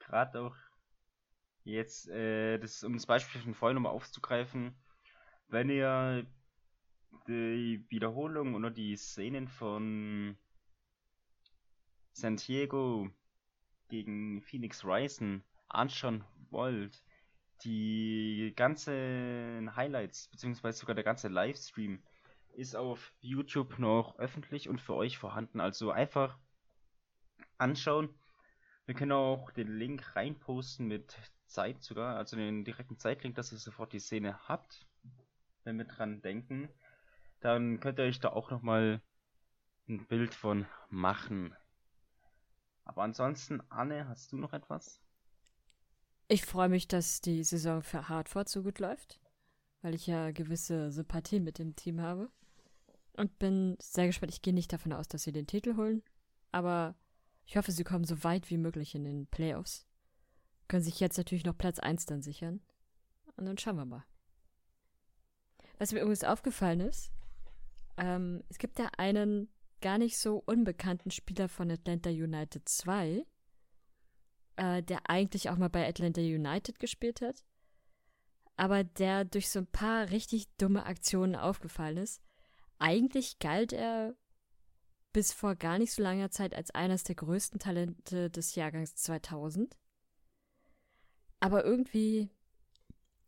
Gerade auch jetzt, äh, das, um das Beispiel von vorhin nochmal aufzugreifen, wenn ihr die Wiederholung oder die Szenen von San Diego gegen Phoenix Rising anschauen wollt, die ganzen Highlights, beziehungsweise sogar der ganze Livestream, ist auf YouTube noch öffentlich und für euch vorhanden. Also einfach anschauen. Wir können auch den Link reinposten mit Zeit sogar, also den direkten Zeitlink, dass ihr sofort die Szene habt, wenn wir dran denken. Dann könnt ihr euch da auch nochmal ein Bild von machen. Aber ansonsten, Anne, hast du noch etwas? Ich freue mich, dass die Saison für Hartford so gut läuft, weil ich ja gewisse Sympathie mit dem Team habe. Und bin sehr gespannt. Ich gehe nicht davon aus, dass sie den Titel holen, aber ich hoffe, sie kommen so weit wie möglich in den Playoffs. Können sich jetzt natürlich noch Platz 1 dann sichern. Und dann schauen wir mal. Was mir übrigens aufgefallen ist, ähm, es gibt ja einen gar nicht so unbekannten Spieler von Atlanta United 2, äh, der eigentlich auch mal bei Atlanta United gespielt hat, aber der durch so ein paar richtig dumme Aktionen aufgefallen ist. Eigentlich galt er bis vor gar nicht so langer Zeit als eines der größten Talente des Jahrgangs 2000. Aber irgendwie,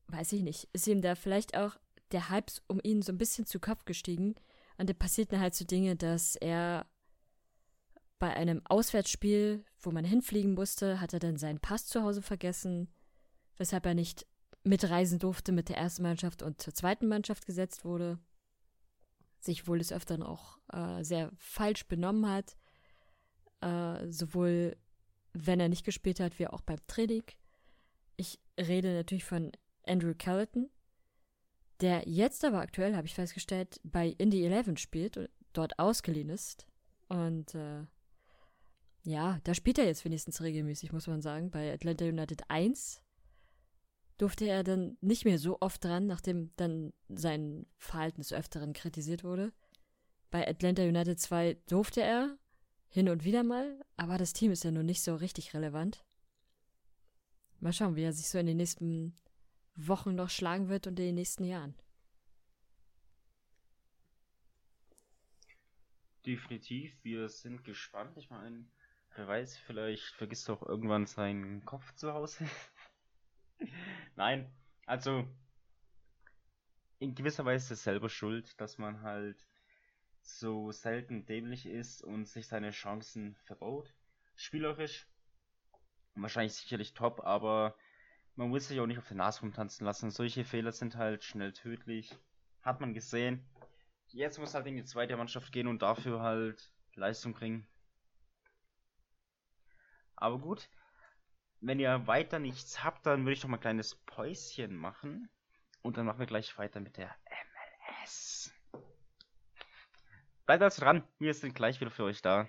weiß ich nicht, ist ihm da vielleicht auch der Hype um ihn so ein bisschen zu Kopf gestiegen. Und da passierten halt so Dinge, dass er bei einem Auswärtsspiel, wo man hinfliegen musste, hat er dann seinen Pass zu Hause vergessen, weshalb er nicht mitreisen durfte mit der ersten Mannschaft und zur zweiten Mannschaft gesetzt wurde. Sich wohl des Öfteren auch äh, sehr falsch benommen hat, äh, sowohl wenn er nicht gespielt hat, wie auch beim Training. Ich rede natürlich von Andrew Carleton, der jetzt aber aktuell, habe ich festgestellt, bei Indie 11 spielt und dort ausgeliehen ist. Und äh, ja, da spielt er jetzt wenigstens regelmäßig, muss man sagen. Bei Atlanta United 1 durfte er dann nicht mehr so oft dran, nachdem dann sein Verhalten des Öfteren kritisiert wurde. Bei Atlanta United 2 durfte er hin und wieder mal, aber das Team ist ja nun nicht so richtig relevant. Mal schauen, wie er sich so in den nächsten Wochen noch schlagen wird und in den nächsten Jahren. Definitiv, wir sind gespannt. Ich meine, wer weiß, vielleicht vergisst er auch irgendwann seinen Kopf zu Hause. Nein, also in gewisser Weise selber schuld, dass man halt so selten dämlich ist und sich seine Chancen verbaut. Spielerisch wahrscheinlich sicherlich top, aber man muss sich auch nicht auf den Nase rumtanzen lassen. Solche Fehler sind halt schnell tödlich. Hat man gesehen. Jetzt muss halt in die zweite Mannschaft gehen und dafür halt Leistung bringen. Aber gut, wenn ihr weiter nichts habt, dann würde ich doch mal ein kleines Päuschen machen. Und dann machen wir gleich weiter mit der MLS. Bleibt also dran, wir sind gleich wieder für euch da.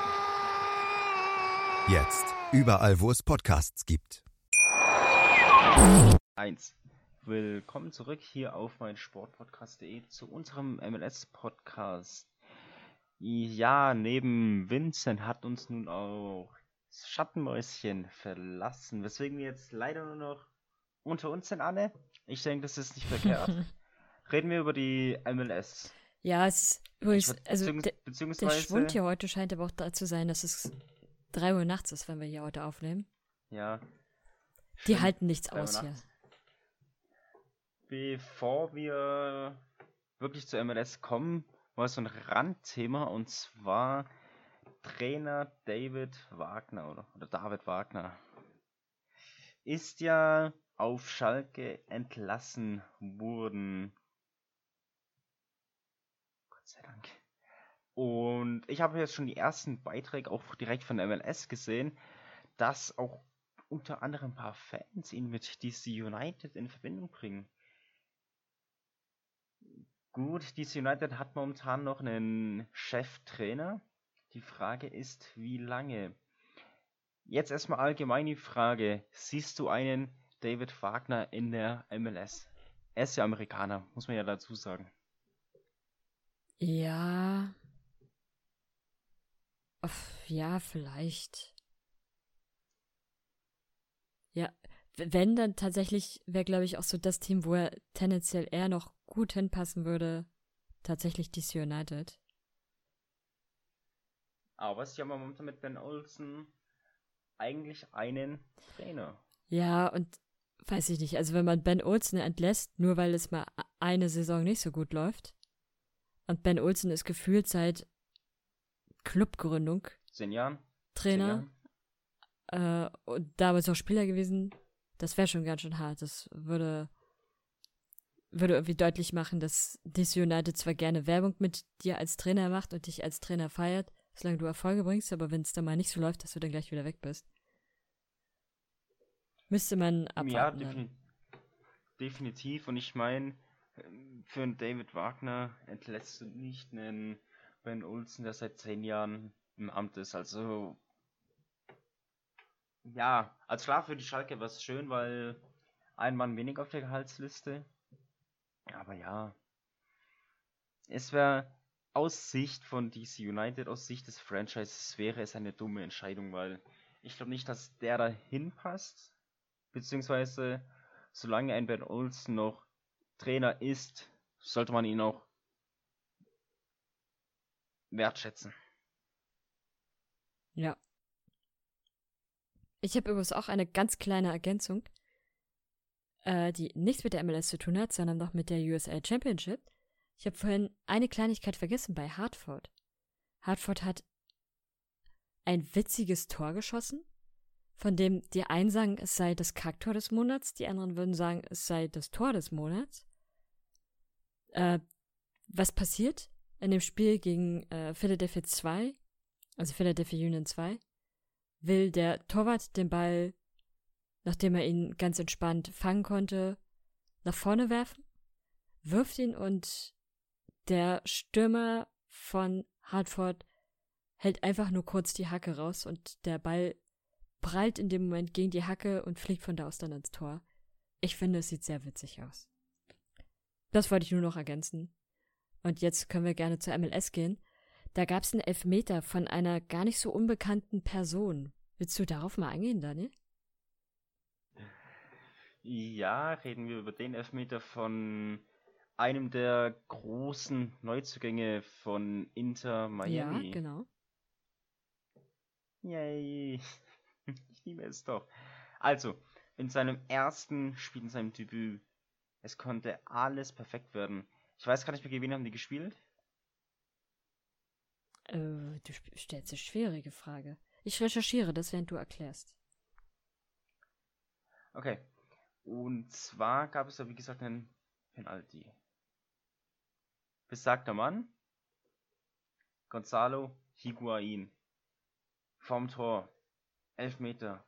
Jetzt. Überall, wo es Podcasts gibt. 1. Willkommen zurück hier auf mein Sportpodcast.de zu unserem MLS-Podcast. Ja, neben Vincent hat uns nun auch das Schattenmäuschen verlassen, weswegen wir jetzt leider nur noch unter uns sind, Anne. Ich denke, das ist nicht verkehrt. Reden wir über die MLS. Ja, es ist übrigens, also beziehungsweise, der Schwund hier heute scheint aber auch da zu sein, dass es 3 Uhr nachts ist, wenn wir hier heute aufnehmen. Ja. Die stimmt, halten nichts aus hier. Bevor wir wirklich zur MLS kommen, war so ein Randthema und zwar Trainer David Wagner oder, oder David Wagner ist ja auf Schalke entlassen worden. Gott sei Dank. Und ich habe jetzt schon die ersten Beiträge auch direkt von MLS gesehen, dass auch unter anderem ein paar Fans ihn mit DC United in Verbindung bringen. Gut, DC United hat momentan noch einen Cheftrainer. Die Frage ist, wie lange? Jetzt erstmal allgemein die Frage, siehst du einen David Wagner in der MLS? Er ist ja Amerikaner, muss man ja dazu sagen. Ja. Ja, vielleicht. Ja, wenn dann tatsächlich wäre, glaube ich, auch so das Team, wo er tendenziell eher noch gut hinpassen würde, tatsächlich DC United. Aber sie haben ja momentan mit Ben Olsen eigentlich einen Trainer. Ja, und weiß ich nicht, also wenn man Ben Olsen entlässt, nur weil es mal eine Saison nicht so gut läuft, und Ben Olsen ist gefühlt seit Clubgründung Zehn Jahren? Zehn Trainer Jahren? äh, und damals auch Spieler gewesen, das wäre schon ganz schön hart. Das würde, würde irgendwie deutlich machen, dass DC United zwar gerne Werbung mit dir als Trainer macht und dich als Trainer feiert, solange du Erfolge bringst, aber wenn es dann mal nicht so läuft, dass du dann gleich wieder weg bist. Müsste man Ja, abwarten. dann. defini definitiv. Und ich meine, für einen David Wagner entlässt du nicht einen Ben Olsen, der seit zehn Jahren im Amt ist. Also, ja, als klar für die Schalke wäre es schön, weil ein Mann weniger auf der Gehaltsliste. Aber ja, es wäre aus Sicht von DC United, aus Sicht des Franchises, wäre es eine dumme Entscheidung, weil ich glaube nicht, dass der da hinpasst. Beziehungsweise, solange ein Ben Olsen noch Trainer ist, sollte man ihn auch wertschätzen. Ja. Ich habe übrigens auch eine ganz kleine Ergänzung, äh, die nichts mit der MLS zu tun hat, sondern noch mit der USL Championship. Ich habe vorhin eine Kleinigkeit vergessen bei Hartford. Hartford hat ein witziges Tor geschossen, von dem die einen sagen, es sei das Kacktor des Monats, die anderen würden sagen, es sei das Tor des Monats. Äh, was passiert in dem Spiel gegen äh, Philadelphia 2, also Philadelphia Union 2, will der Torwart den Ball, nachdem er ihn ganz entspannt fangen konnte, nach vorne werfen, wirft ihn und der Stürmer von Hartford hält einfach nur kurz die Hacke raus und der Ball prallt in dem Moment gegen die Hacke und fliegt von da aus dann ins Tor. Ich finde, es sieht sehr witzig aus. Das wollte ich nur noch ergänzen. Und jetzt können wir gerne zur MLS gehen. Da gab es einen Elfmeter von einer gar nicht so unbekannten Person. Willst du darauf mal eingehen, Daniel? Ja, reden wir über den Elfmeter von einem der großen Neuzugänge von Inter Miami. Ja, genau. Yay. Ich liebe es doch. Also, in seinem ersten Spiel, in seinem Debüt, es konnte alles perfekt werden. Ich weiß gar nicht mehr, gegen wen haben die gespielt? Äh, du stellst eine schwierige Frage. Ich recherchiere das, während du erklärst. Okay. Und zwar gab es da, wie gesagt, einen Penalty. Besagter Mann, Gonzalo Higuain, vom Tor, 11 Meter.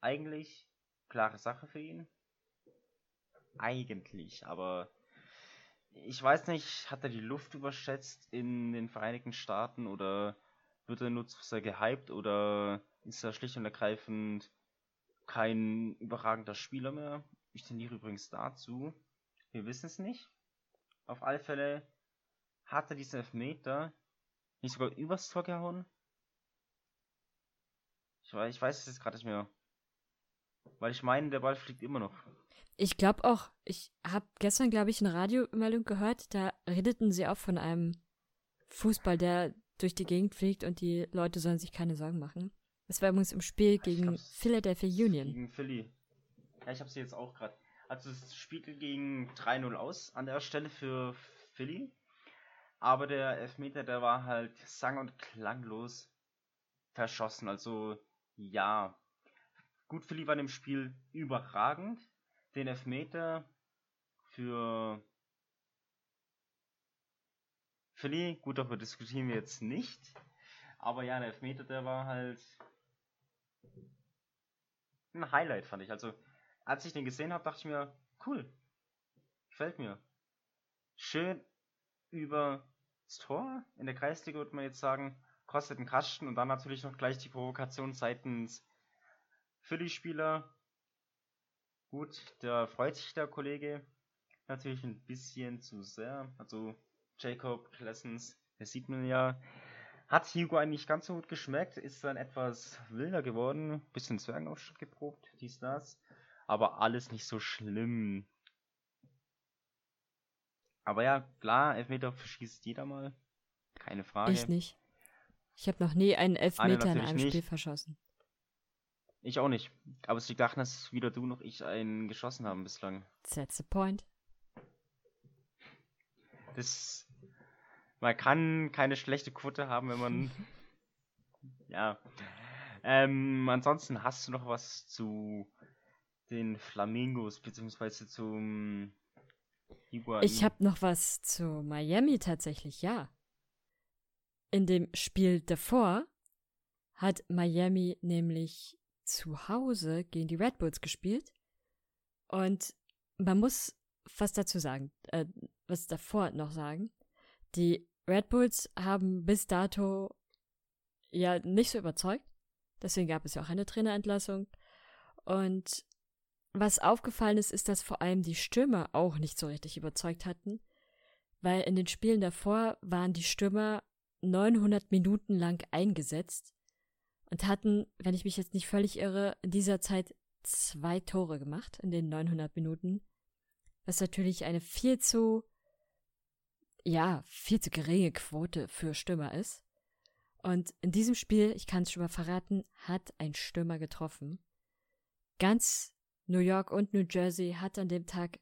Eigentlich klare Sache für ihn. Eigentlich, aber ich weiß nicht, hat er die Luft überschätzt in den Vereinigten Staaten oder wird er nur zu sehr gehypt oder ist er schlicht und ergreifend kein überragender Spieler mehr? Ich tendiere übrigens dazu. Wir wissen es nicht. Auf alle Fälle hat er diesen Elfmeter nicht sogar übers Tor gehauen. Ich weiß, ich weiß es jetzt gerade nicht mehr. Weil ich meine, der Ball fliegt immer noch. Ich glaube auch, ich habe gestern, glaube ich, eine Radiomeldung gehört, da redeten sie auch von einem Fußball, der durch die Gegend fliegt und die Leute sollen sich keine Sorgen machen. Das war übrigens im Spiel gegen Philadelphia Union. Gegen Philly. Ja, ich habe sie jetzt auch gerade. Also es spielt gegen 3-0 aus an der Stelle für Philly. Aber der Elfmeter, der war halt sang- und klanglos verschossen. Also ja. Gut, Philly war im Spiel überragend. Den Elfmeter für Philly, gut, darüber diskutieren wir jetzt nicht. Aber ja, der Elfmeter, der war halt ein Highlight, fand ich. Also, als ich den gesehen habe, dachte ich mir, cool. Gefällt mir. Schön über das Tor. In der Kreisliga würde man jetzt sagen, kostet einen Kasten und dann natürlich noch gleich die Provokation seitens Philly-Spieler. Gut, da freut sich der Kollege natürlich ein bisschen zu sehr. Also Jacob Klessens, das sieht man ja, hat Hugo eigentlich ganz so gut geschmeckt, ist dann etwas wilder geworden, bisschen Zwergenaufschnitt geprobt, dies, das. Aber alles nicht so schlimm. Aber ja, klar, Elfmeter verschießt jeder mal. Keine Frage. Ich nicht. Ich habe noch nie einen Elfmeter in einem nicht. Spiel verschossen. Ich auch nicht. Aber es liegt daran, dass weder du noch ich einen geschossen haben bislang. That's the point. Das. Man kann keine schlechte Quote haben, wenn man. ja. Ähm, ansonsten hast du noch was zu den Flamingos, beziehungsweise zum Higuain? Ich habe noch was zu Miami tatsächlich, ja. In dem Spiel davor hat Miami nämlich zu Hause gegen die Red Bulls gespielt. Und man muss was dazu sagen, äh, was davor noch sagen. Die Red Bulls haben bis dato ja nicht so überzeugt. Deswegen gab es ja auch eine Trainerentlassung. Und was aufgefallen ist, ist, dass vor allem die Stürmer auch nicht so richtig überzeugt hatten, weil in den Spielen davor waren die Stürmer 900 Minuten lang eingesetzt und hatten, wenn ich mich jetzt nicht völlig irre, in dieser Zeit zwei Tore gemacht in den 900 Minuten, was natürlich eine viel zu, ja, viel zu geringe Quote für Stürmer ist. Und in diesem Spiel, ich kann es schon mal verraten, hat ein Stürmer getroffen. Ganz New York und New Jersey hat an dem Tag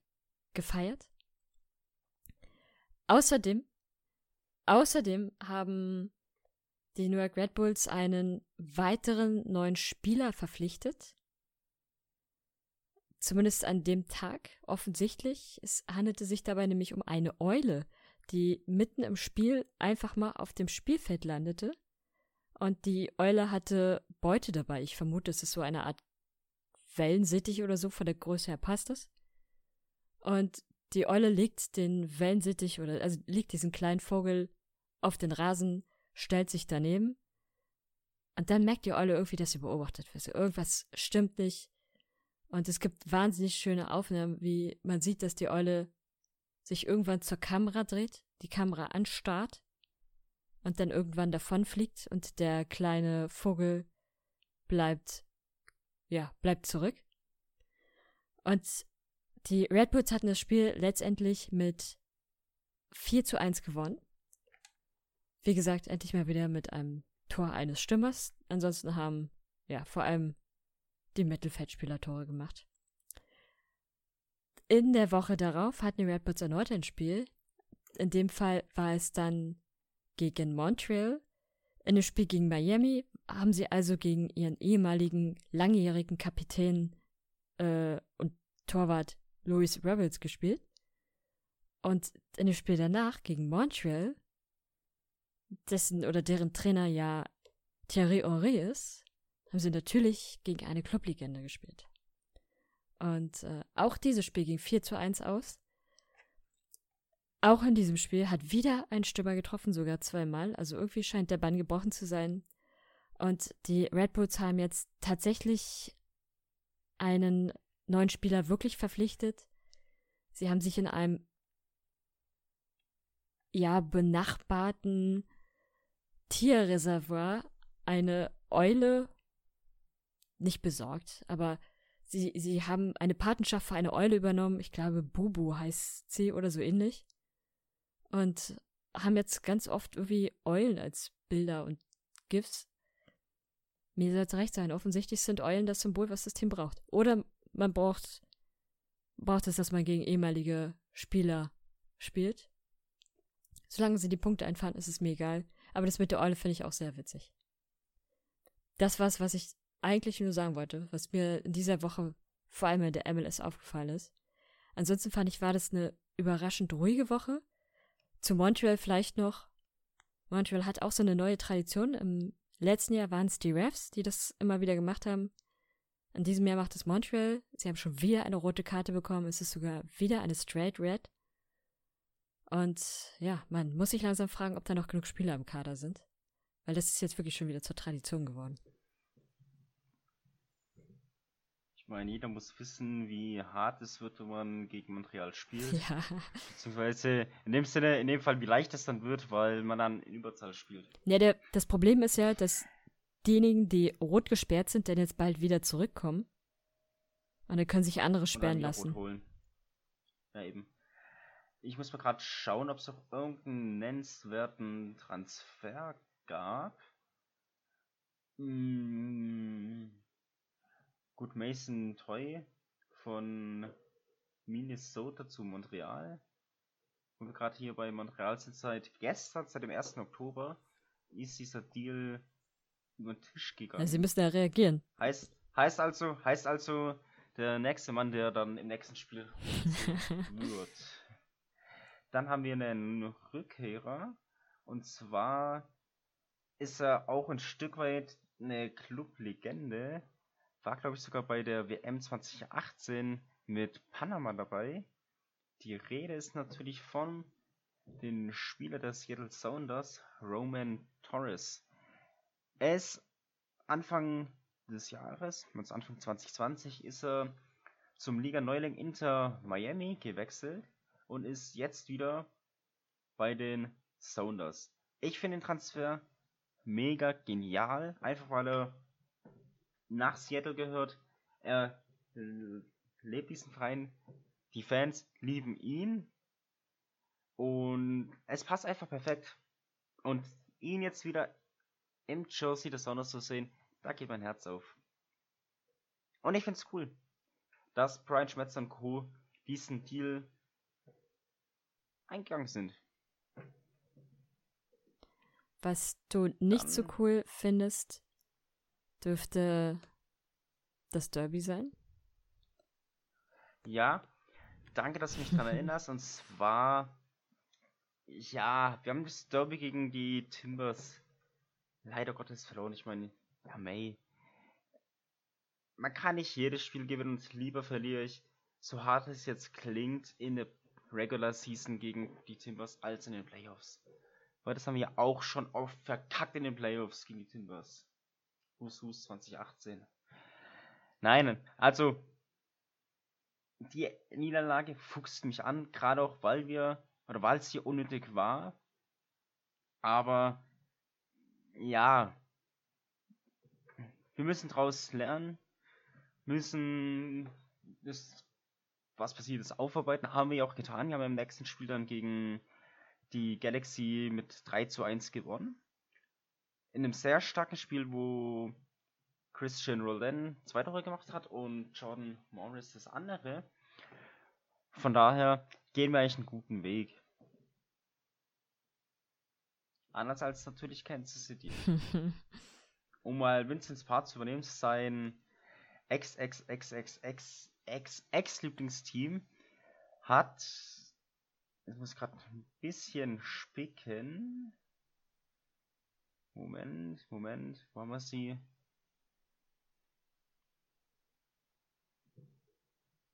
gefeiert. Außerdem, außerdem haben die New York Red Bulls einen weiteren neuen Spieler verpflichtet. Zumindest an dem Tag, offensichtlich. Es handelte sich dabei nämlich um eine Eule, die mitten im Spiel einfach mal auf dem Spielfeld landete. Und die Eule hatte Beute dabei. Ich vermute, es ist so eine Art Wellensittich oder so, von der Größe her passt es. Und die Eule legt den Wellensittich oder, also legt diesen kleinen Vogel auf den Rasen, stellt sich daneben. Und dann merkt die Eule irgendwie, dass sie beobachtet wird. Irgendwas stimmt nicht. Und es gibt wahnsinnig schöne Aufnahmen, wie man sieht, dass die Eule sich irgendwann zur Kamera dreht, die Kamera anstarrt und dann irgendwann davonfliegt und der kleine Vogel bleibt, ja, bleibt zurück. Und die Red Bulls hatten das Spiel letztendlich mit 4 zu 1 gewonnen. Wie gesagt, endlich mal wieder mit einem Tor eines Stimmers. Ansonsten haben, ja, vor allem die Mittelfeldspieler Tore gemacht. In der Woche darauf hatten die Red Bulls erneut ein Spiel. In dem Fall war es dann gegen Montreal. In dem Spiel gegen Miami haben sie also gegen ihren ehemaligen langjährigen Kapitän äh, und Torwart Louis Rebels gespielt. Und in dem Spiel danach gegen Montreal, dessen oder deren Trainer ja Thierry Henry ist, haben sie natürlich gegen eine Clublegende gespielt. Und äh, auch dieses Spiel ging 4 zu 1 aus. Auch in diesem Spiel hat wieder ein Stürmer getroffen, sogar zweimal. Also irgendwie scheint der Bann gebrochen zu sein. Und die Red Bulls haben jetzt tatsächlich einen neuen Spieler wirklich verpflichtet. Sie haben sich in einem ja benachbarten Tierreservoir eine Eule nicht besorgt, aber sie, sie haben eine Patenschaft für eine Eule übernommen. Ich glaube, Bubu heißt sie oder so ähnlich. Und haben jetzt ganz oft irgendwie Eulen als Bilder und GIFs. Mir soll es recht sein. Offensichtlich sind Eulen das Symbol, was das Team braucht. Oder man braucht, braucht es, dass man gegen ehemalige Spieler spielt. Solange sie die Punkte einfahren, ist es mir egal. Aber das mit der Eule finde ich auch sehr witzig. Das war's, was ich eigentlich nur sagen wollte, was mir in dieser Woche vor allem in der MLS aufgefallen ist. Ansonsten fand ich, war das eine überraschend ruhige Woche. Zu Montreal vielleicht noch. Montreal hat auch so eine neue Tradition. Im letzten Jahr waren es die Refs, die das immer wieder gemacht haben. In diesem Jahr macht es Montreal. Sie haben schon wieder eine rote Karte bekommen. Es ist sogar wieder eine Straight Red. Und ja, man muss sich langsam fragen, ob da noch genug Spieler im Kader sind. Weil das ist jetzt wirklich schon wieder zur Tradition geworden. Ich meine, jeder muss wissen, wie hart es wird, wenn man gegen Montreal spielt. Ja. Beziehungsweise in dem Sinne, in dem Fall, wie leicht es dann wird, weil man dann in Überzahl spielt. Ja, der, das Problem ist ja, dass diejenigen, die rot gesperrt sind, dann jetzt bald wieder zurückkommen. Und dann können sich andere sperren lassen. Holen. Ja, eben. Ich muss mal gerade schauen, ob es noch irgendeinen nennenswerten Transfer gab. Hm. Gut, Mason Toy von Minnesota zu Montreal. Und wir gerade hier bei Montreal sind seit gestern, seit dem 1. Oktober, ist dieser Deal über den Tisch gegangen. Ja, sie müssen ja reagieren. Heißt, heißt also, heißt also, der nächste Mann, der dann im nächsten Spiel wird. Dann haben wir einen Rückkehrer. Und zwar ist er auch ein Stück weit eine Club-Legende. War, glaube ich, sogar bei der WM 2018 mit Panama dabei. Die Rede ist natürlich von den Spieler der Seattle Sounders, Roman Torres. Er ist Anfang des Jahres, also Anfang 2020, ist er zum Liga-Neuling Inter Miami gewechselt und ist jetzt wieder bei den Sounders. Ich finde den Transfer mega genial, einfach weil er nach Seattle gehört. Er lebt diesen Verein. Die Fans lieben ihn. Und es passt einfach perfekt. Und ihn jetzt wieder im Jersey des Sounders zu sehen, da geht mein Herz auf. Und ich finde es cool, dass Brian Schmetzer und Co. diesen Deal eingegangen sind. Was du nicht Dann, so cool findest, dürfte das Derby sein? Ja, danke, dass du mich daran erinnerst. Und zwar, ja, wir haben das Derby gegen die Timbers leider Gottes verloren. Ich meine, ja, May. Man kann nicht jedes Spiel gewinnen und lieber verliere ich, so hart es jetzt klingt, in der Regular Season gegen die Timbers als in den Playoffs. Weil das haben wir auch schon oft verkackt in den Playoffs gegen die Timbers. Hus Hus 2018. Nein, also die Niederlage fuchst mich an, gerade auch weil wir, oder weil es hier unnötig war. Aber ja, wir müssen daraus lernen, müssen das, was passiert ist, aufarbeiten. Haben wir ja auch getan. Wir haben im nächsten Spiel dann gegen die Galaxy mit 3 zu 1 gewonnen. In einem sehr starken Spiel, wo Christian Roland zwei Tore gemacht hat und Jordan Morris das andere. Von daher gehen wir eigentlich einen guten Weg. Anders als natürlich Kansas City. um mal Vincents Part zu übernehmen, sein Ex-Ex-Ex-Ex-Ex-Ex-Lieblingsteam hat. Ich muss gerade ein bisschen spicken. Moment, Moment, wo haben wir sie?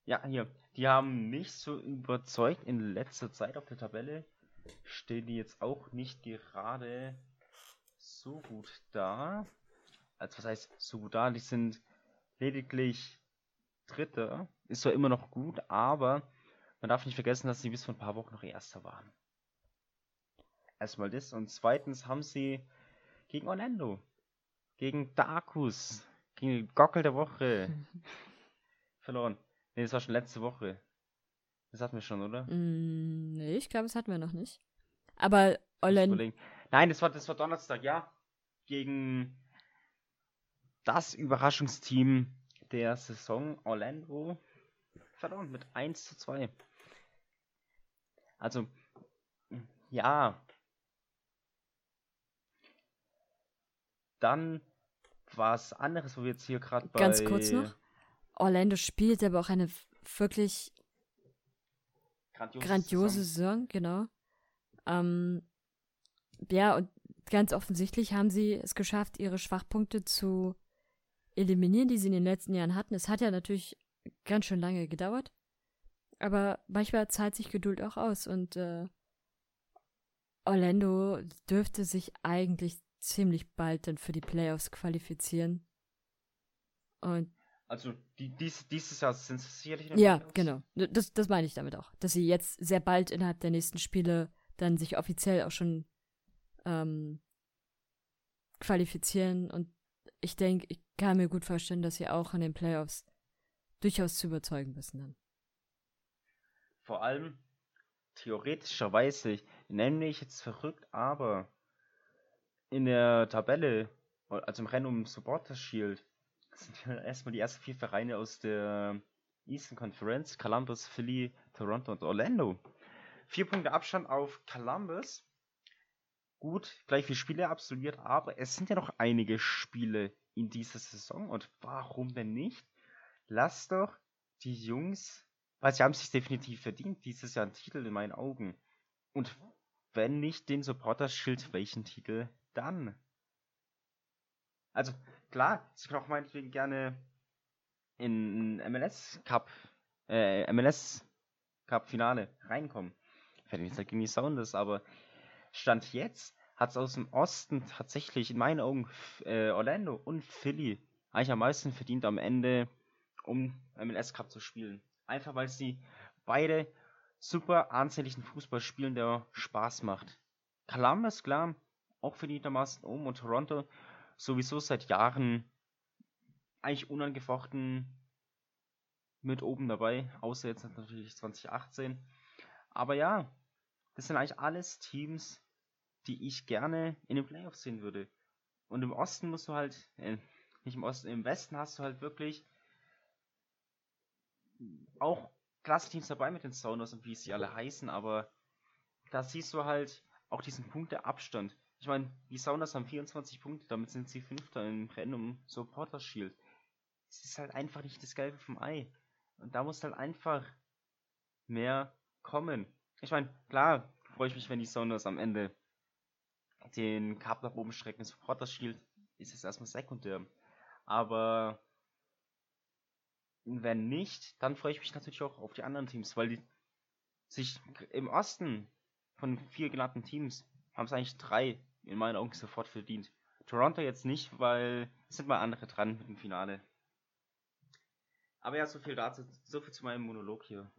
Ja, hier. Die haben nicht so überzeugt in letzter Zeit auf der Tabelle. Stehen die jetzt auch nicht gerade so gut da. Also was heißt so gut da? Die sind lediglich Dritter. Ist zwar immer noch gut, aber man darf nicht vergessen, dass sie bis vor ein paar Wochen noch Erster waren. Erstmal das. Und zweitens haben sie gegen Orlando, gegen Darkus, gegen den Gockel der Woche verloren. Ne, das war schon letzte Woche. Das hatten wir schon, oder? Mm, nee, ich glaube, das hatten wir noch nicht. Aber Orlando. Nein, das war, das war Donnerstag, ja. Gegen das Überraschungsteam der Saison Orlando verloren mit 1 zu 2. Also, ja. Dann was anderes, wo wir jetzt hier gerade bei. Ganz kurz noch. Orlando spielt aber auch eine wirklich grandiose, grandiose Saison. Saison, genau. Ähm, ja, und ganz offensichtlich haben sie es geschafft, ihre Schwachpunkte zu eliminieren, die sie in den letzten Jahren hatten. Es hat ja natürlich ganz schön lange gedauert, aber manchmal zahlt sich Geduld auch aus und äh, Orlando dürfte sich eigentlich ziemlich bald dann für die Playoffs qualifizieren. Und also die, dies, dieses Jahr sind sie sicherlich noch Ja, genau. Das, das meine ich damit auch. Dass sie jetzt sehr bald innerhalb der nächsten Spiele dann sich offiziell auch schon ähm, qualifizieren. Und ich denke, ich kann mir gut vorstellen, dass sie auch in den Playoffs durchaus zu überzeugen müssen dann. Vor allem theoretischerweise, ich nenne mich jetzt verrückt, aber in der Tabelle, also im Rennen um Supporters Shield, sind erstmal die ersten vier Vereine aus der Eastern Conference, Columbus, Philly, Toronto und Orlando. Vier Punkte Abstand auf Columbus. Gut, gleich viele Spiele absolviert, aber es sind ja noch einige Spiele in dieser Saison und warum denn nicht? Lass doch die Jungs, weil sie haben sich definitiv verdient, dieses Jahr einen Titel in meinen Augen. Und wenn nicht den Supporter-Schild, welchen Titel dann? Also, klar, sie können auch meinetwegen gerne in MLS Cup, äh, MLS Cup Finale reinkommen. Ich werde nicht gegen die Sounders, aber Stand jetzt hat es aus dem Osten tatsächlich in meinen Augen äh, Orlando und Philly eigentlich am meisten verdient am Ende, um MLS Cup zu spielen. Einfach weil sie beide super ansehnlichen Fußball spielen, der Spaß macht. Columbus, klar, auch verdientermaßen um und Toronto sowieso seit Jahren eigentlich unangefochten mit oben dabei, außer jetzt natürlich 2018. Aber ja, das sind eigentlich alles Teams, die ich gerne in den Playoffs sehen würde. Und im Osten musst du halt, äh, nicht im Osten, im Westen hast du halt wirklich auch klasse Teams dabei mit den Sounders und wie sie alle heißen, aber da siehst du halt auch diesen Punkteabstand. Ich meine, die Sounders haben 24 Punkte, damit sind sie Fünfter im Rennen um Supporter Shield. Es ist halt einfach nicht das Gelbe vom Ei. Und da muss halt einfach mehr kommen. Ich meine, klar freue ich mich, wenn die Sounders am Ende den Cup nach oben strecken. Supporter Shield ist jetzt erstmal sekundär. Aber wenn nicht, dann freue ich mich natürlich auch auf die anderen Teams, weil die sich im Osten von vier genannten Teams haben es eigentlich drei in meinen Augen sofort verdient. Toronto jetzt nicht, weil es sind mal andere dran mit dem Finale. Aber ja, so viel dazu, so viel zu meinem Monolog hier.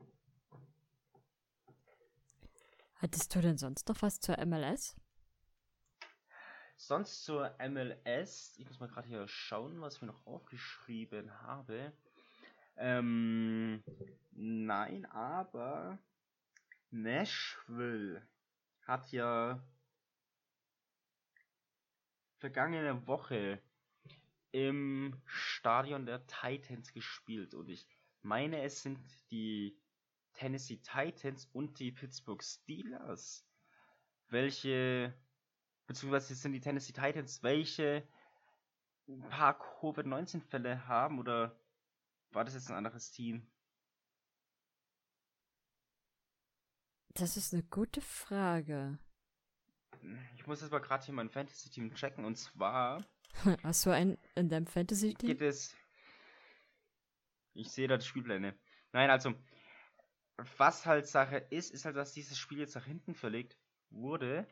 Hattest du denn sonst noch was zur MLS? Sonst zur MLS, ich muss mal gerade hier schauen, was mir noch aufgeschrieben habe. Ähm, nein, aber Nashville hat ja vergangene Woche im Stadion der Titans gespielt und ich meine, es sind die Tennessee Titans und die Pittsburgh Steelers, welche, beziehungsweise sind die Tennessee Titans, welche ein paar Covid-19-Fälle haben oder war das jetzt ein anderes Team? Das ist eine gute Frage. Ich muss jetzt mal gerade hier mein Fantasy-Team checken und zwar Hast du ein in deinem Fantasy-Team? geht es. Ich sehe da die Spielpläne. Nein, also, was halt Sache ist, ist halt, dass dieses Spiel jetzt nach hinten verlegt wurde.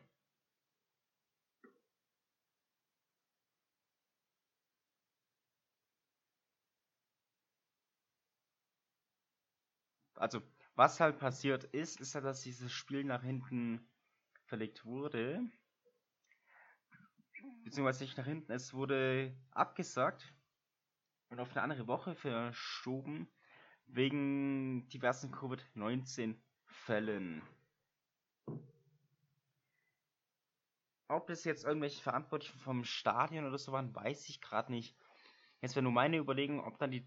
Also, was halt passiert ist, ist halt, dass dieses Spiel nach hinten verlegt wurde. Beziehungsweise nicht nach hinten, es wurde abgesagt und auf eine andere Woche verschoben wegen diversen Covid-19-Fällen. Ob das jetzt irgendwelche Verantwortlichen vom Stadion oder so waren, weiß ich gerade nicht. Jetzt wäre nur meine Überlegung, ob dann die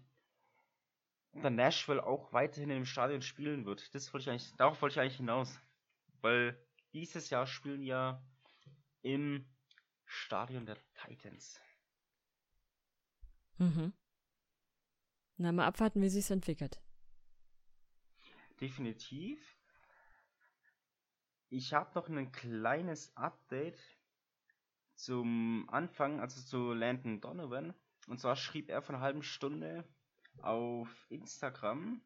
ob dann Nashville auch weiterhin im Stadion spielen wird. Das wollte ich eigentlich, darauf wollte ich eigentlich hinaus. Weil dieses Jahr spielen ja im Stadion der Titans. Mhm. Na, mal abwarten, wie sich's entwickelt. Definitiv. Ich habe noch ein kleines Update zum Anfang, also zu Landon Donovan. Und zwar schrieb er vor einer halben Stunde auf Instagram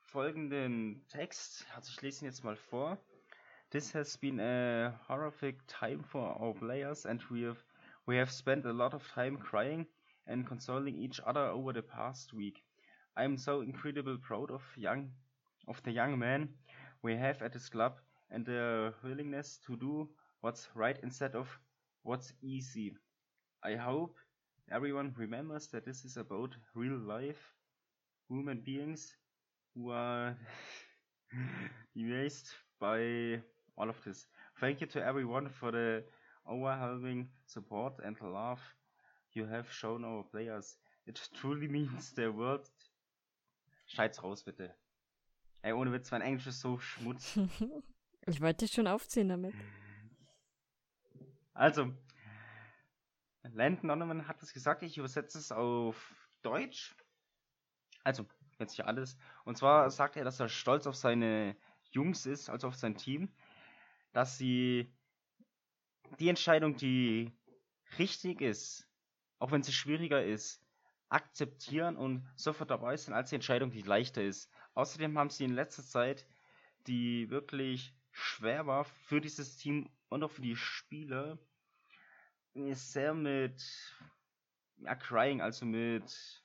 folgenden Text. Also ich lese ihn jetzt mal vor. This has been a horrific time for our players and we have we have spent a lot of time crying and consoling each other over the past week. I am so incredibly proud of young of the young men we have at this club and their willingness to do what's right instead of what's easy. I hope everyone remembers that this is about real life human beings who are erased by all of this. Thank you to everyone for the overwhelming support and love you have shown our players. It truly means the world. Schneid's raus, bitte. Ey, ohne Witz, mein Englisch ist so schmutz. ich wollte dich schon aufziehen damit. Also, Landon Donovan hat es gesagt, ich übersetze es auf Deutsch. Also, jetzt hier alles. Und zwar sagt er, dass er stolz auf seine Jungs ist, also auf sein Team, dass sie die Entscheidung, die richtig ist, auch wenn sie schwieriger ist, akzeptieren und sofort dabei sind, als die Entscheidung, die leichter ist. Außerdem haben sie in letzter Zeit, die wirklich schwer war für dieses Team und auch für die Spieler, sehr mit ja, Crying, also mit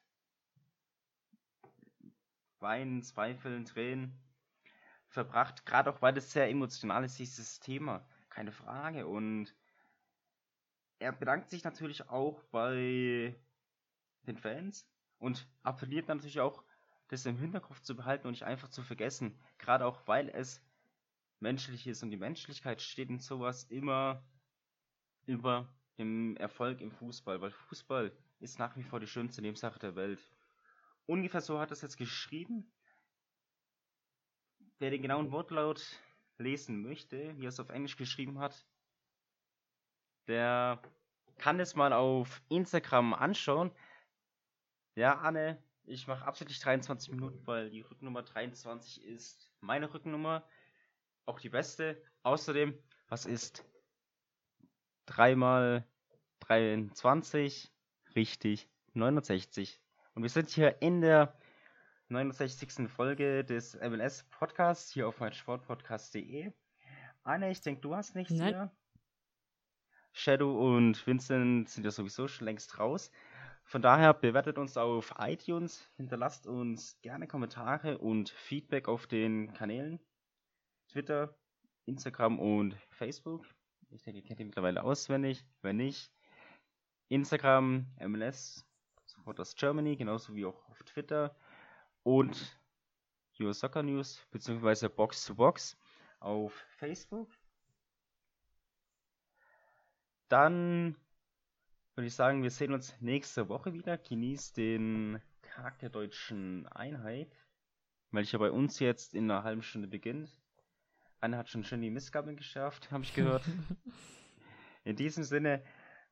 Weinen, Zweifeln, Tränen verbracht. Gerade auch, weil es sehr emotional ist, dieses Thema. Keine Frage. Und er bedankt sich natürlich auch bei den Fans und appelliert natürlich auch, das im Hinterkopf zu behalten und nicht einfach zu vergessen. Gerade auch, weil es menschlich ist und die Menschlichkeit steht in sowas immer über dem Erfolg im Fußball, weil Fußball ist nach wie vor die schönste Nebensache der Welt. Ungefähr so hat es jetzt geschrieben. Wer den genauen Wortlaut lesen möchte, wie er es auf Englisch geschrieben hat, der kann es mal auf Instagram anschauen. Ja, Anne, ich mache absichtlich 23 Minuten, weil die Rücknummer 23 ist meine Rückennummer. Auch die beste. Außerdem, was ist 3 mal 23? Richtig, 69. Und wir sind hier in der 69. Folge des MLS Podcasts hier auf meinsportpodcast.de. Anne, ich denke, du hast nichts Nein. mehr. Shadow und Vincent sind ja sowieso schon längst raus. Von daher bewertet uns auf iTunes, hinterlasst uns gerne Kommentare und Feedback auf den Kanälen Twitter, Instagram und Facebook. Ich denke, ihr kennt die mittlerweile auswendig. Wenn nicht, Instagram, MLS, Supporters Germany, genauso wie auch auf Twitter und Your Soccer News bzw. Box to Box auf Facebook. Dann würde ich sagen, wir sehen uns nächste Woche wieder. Genießt den Tag der deutschen Einheit, welcher bei uns jetzt in einer halben Stunde beginnt. Anna hat schon schön die Missgabeln geschärft, habe ich gehört. in diesem Sinne,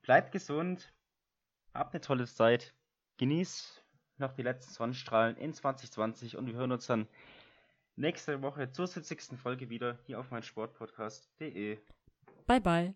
bleibt gesund, habt eine tolle Zeit, genießt noch die letzten Sonnenstrahlen in 2020 und wir hören uns dann nächste Woche zur 70. Folge wieder hier auf mein Sportpodcast.de. Bye bye.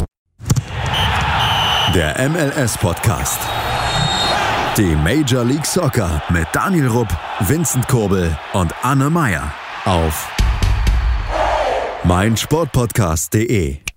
Der MLS-Podcast. Die Major League Soccer mit Daniel Rupp, Vincent Kurbel und Anne Meyer auf meinsportpodcast.de.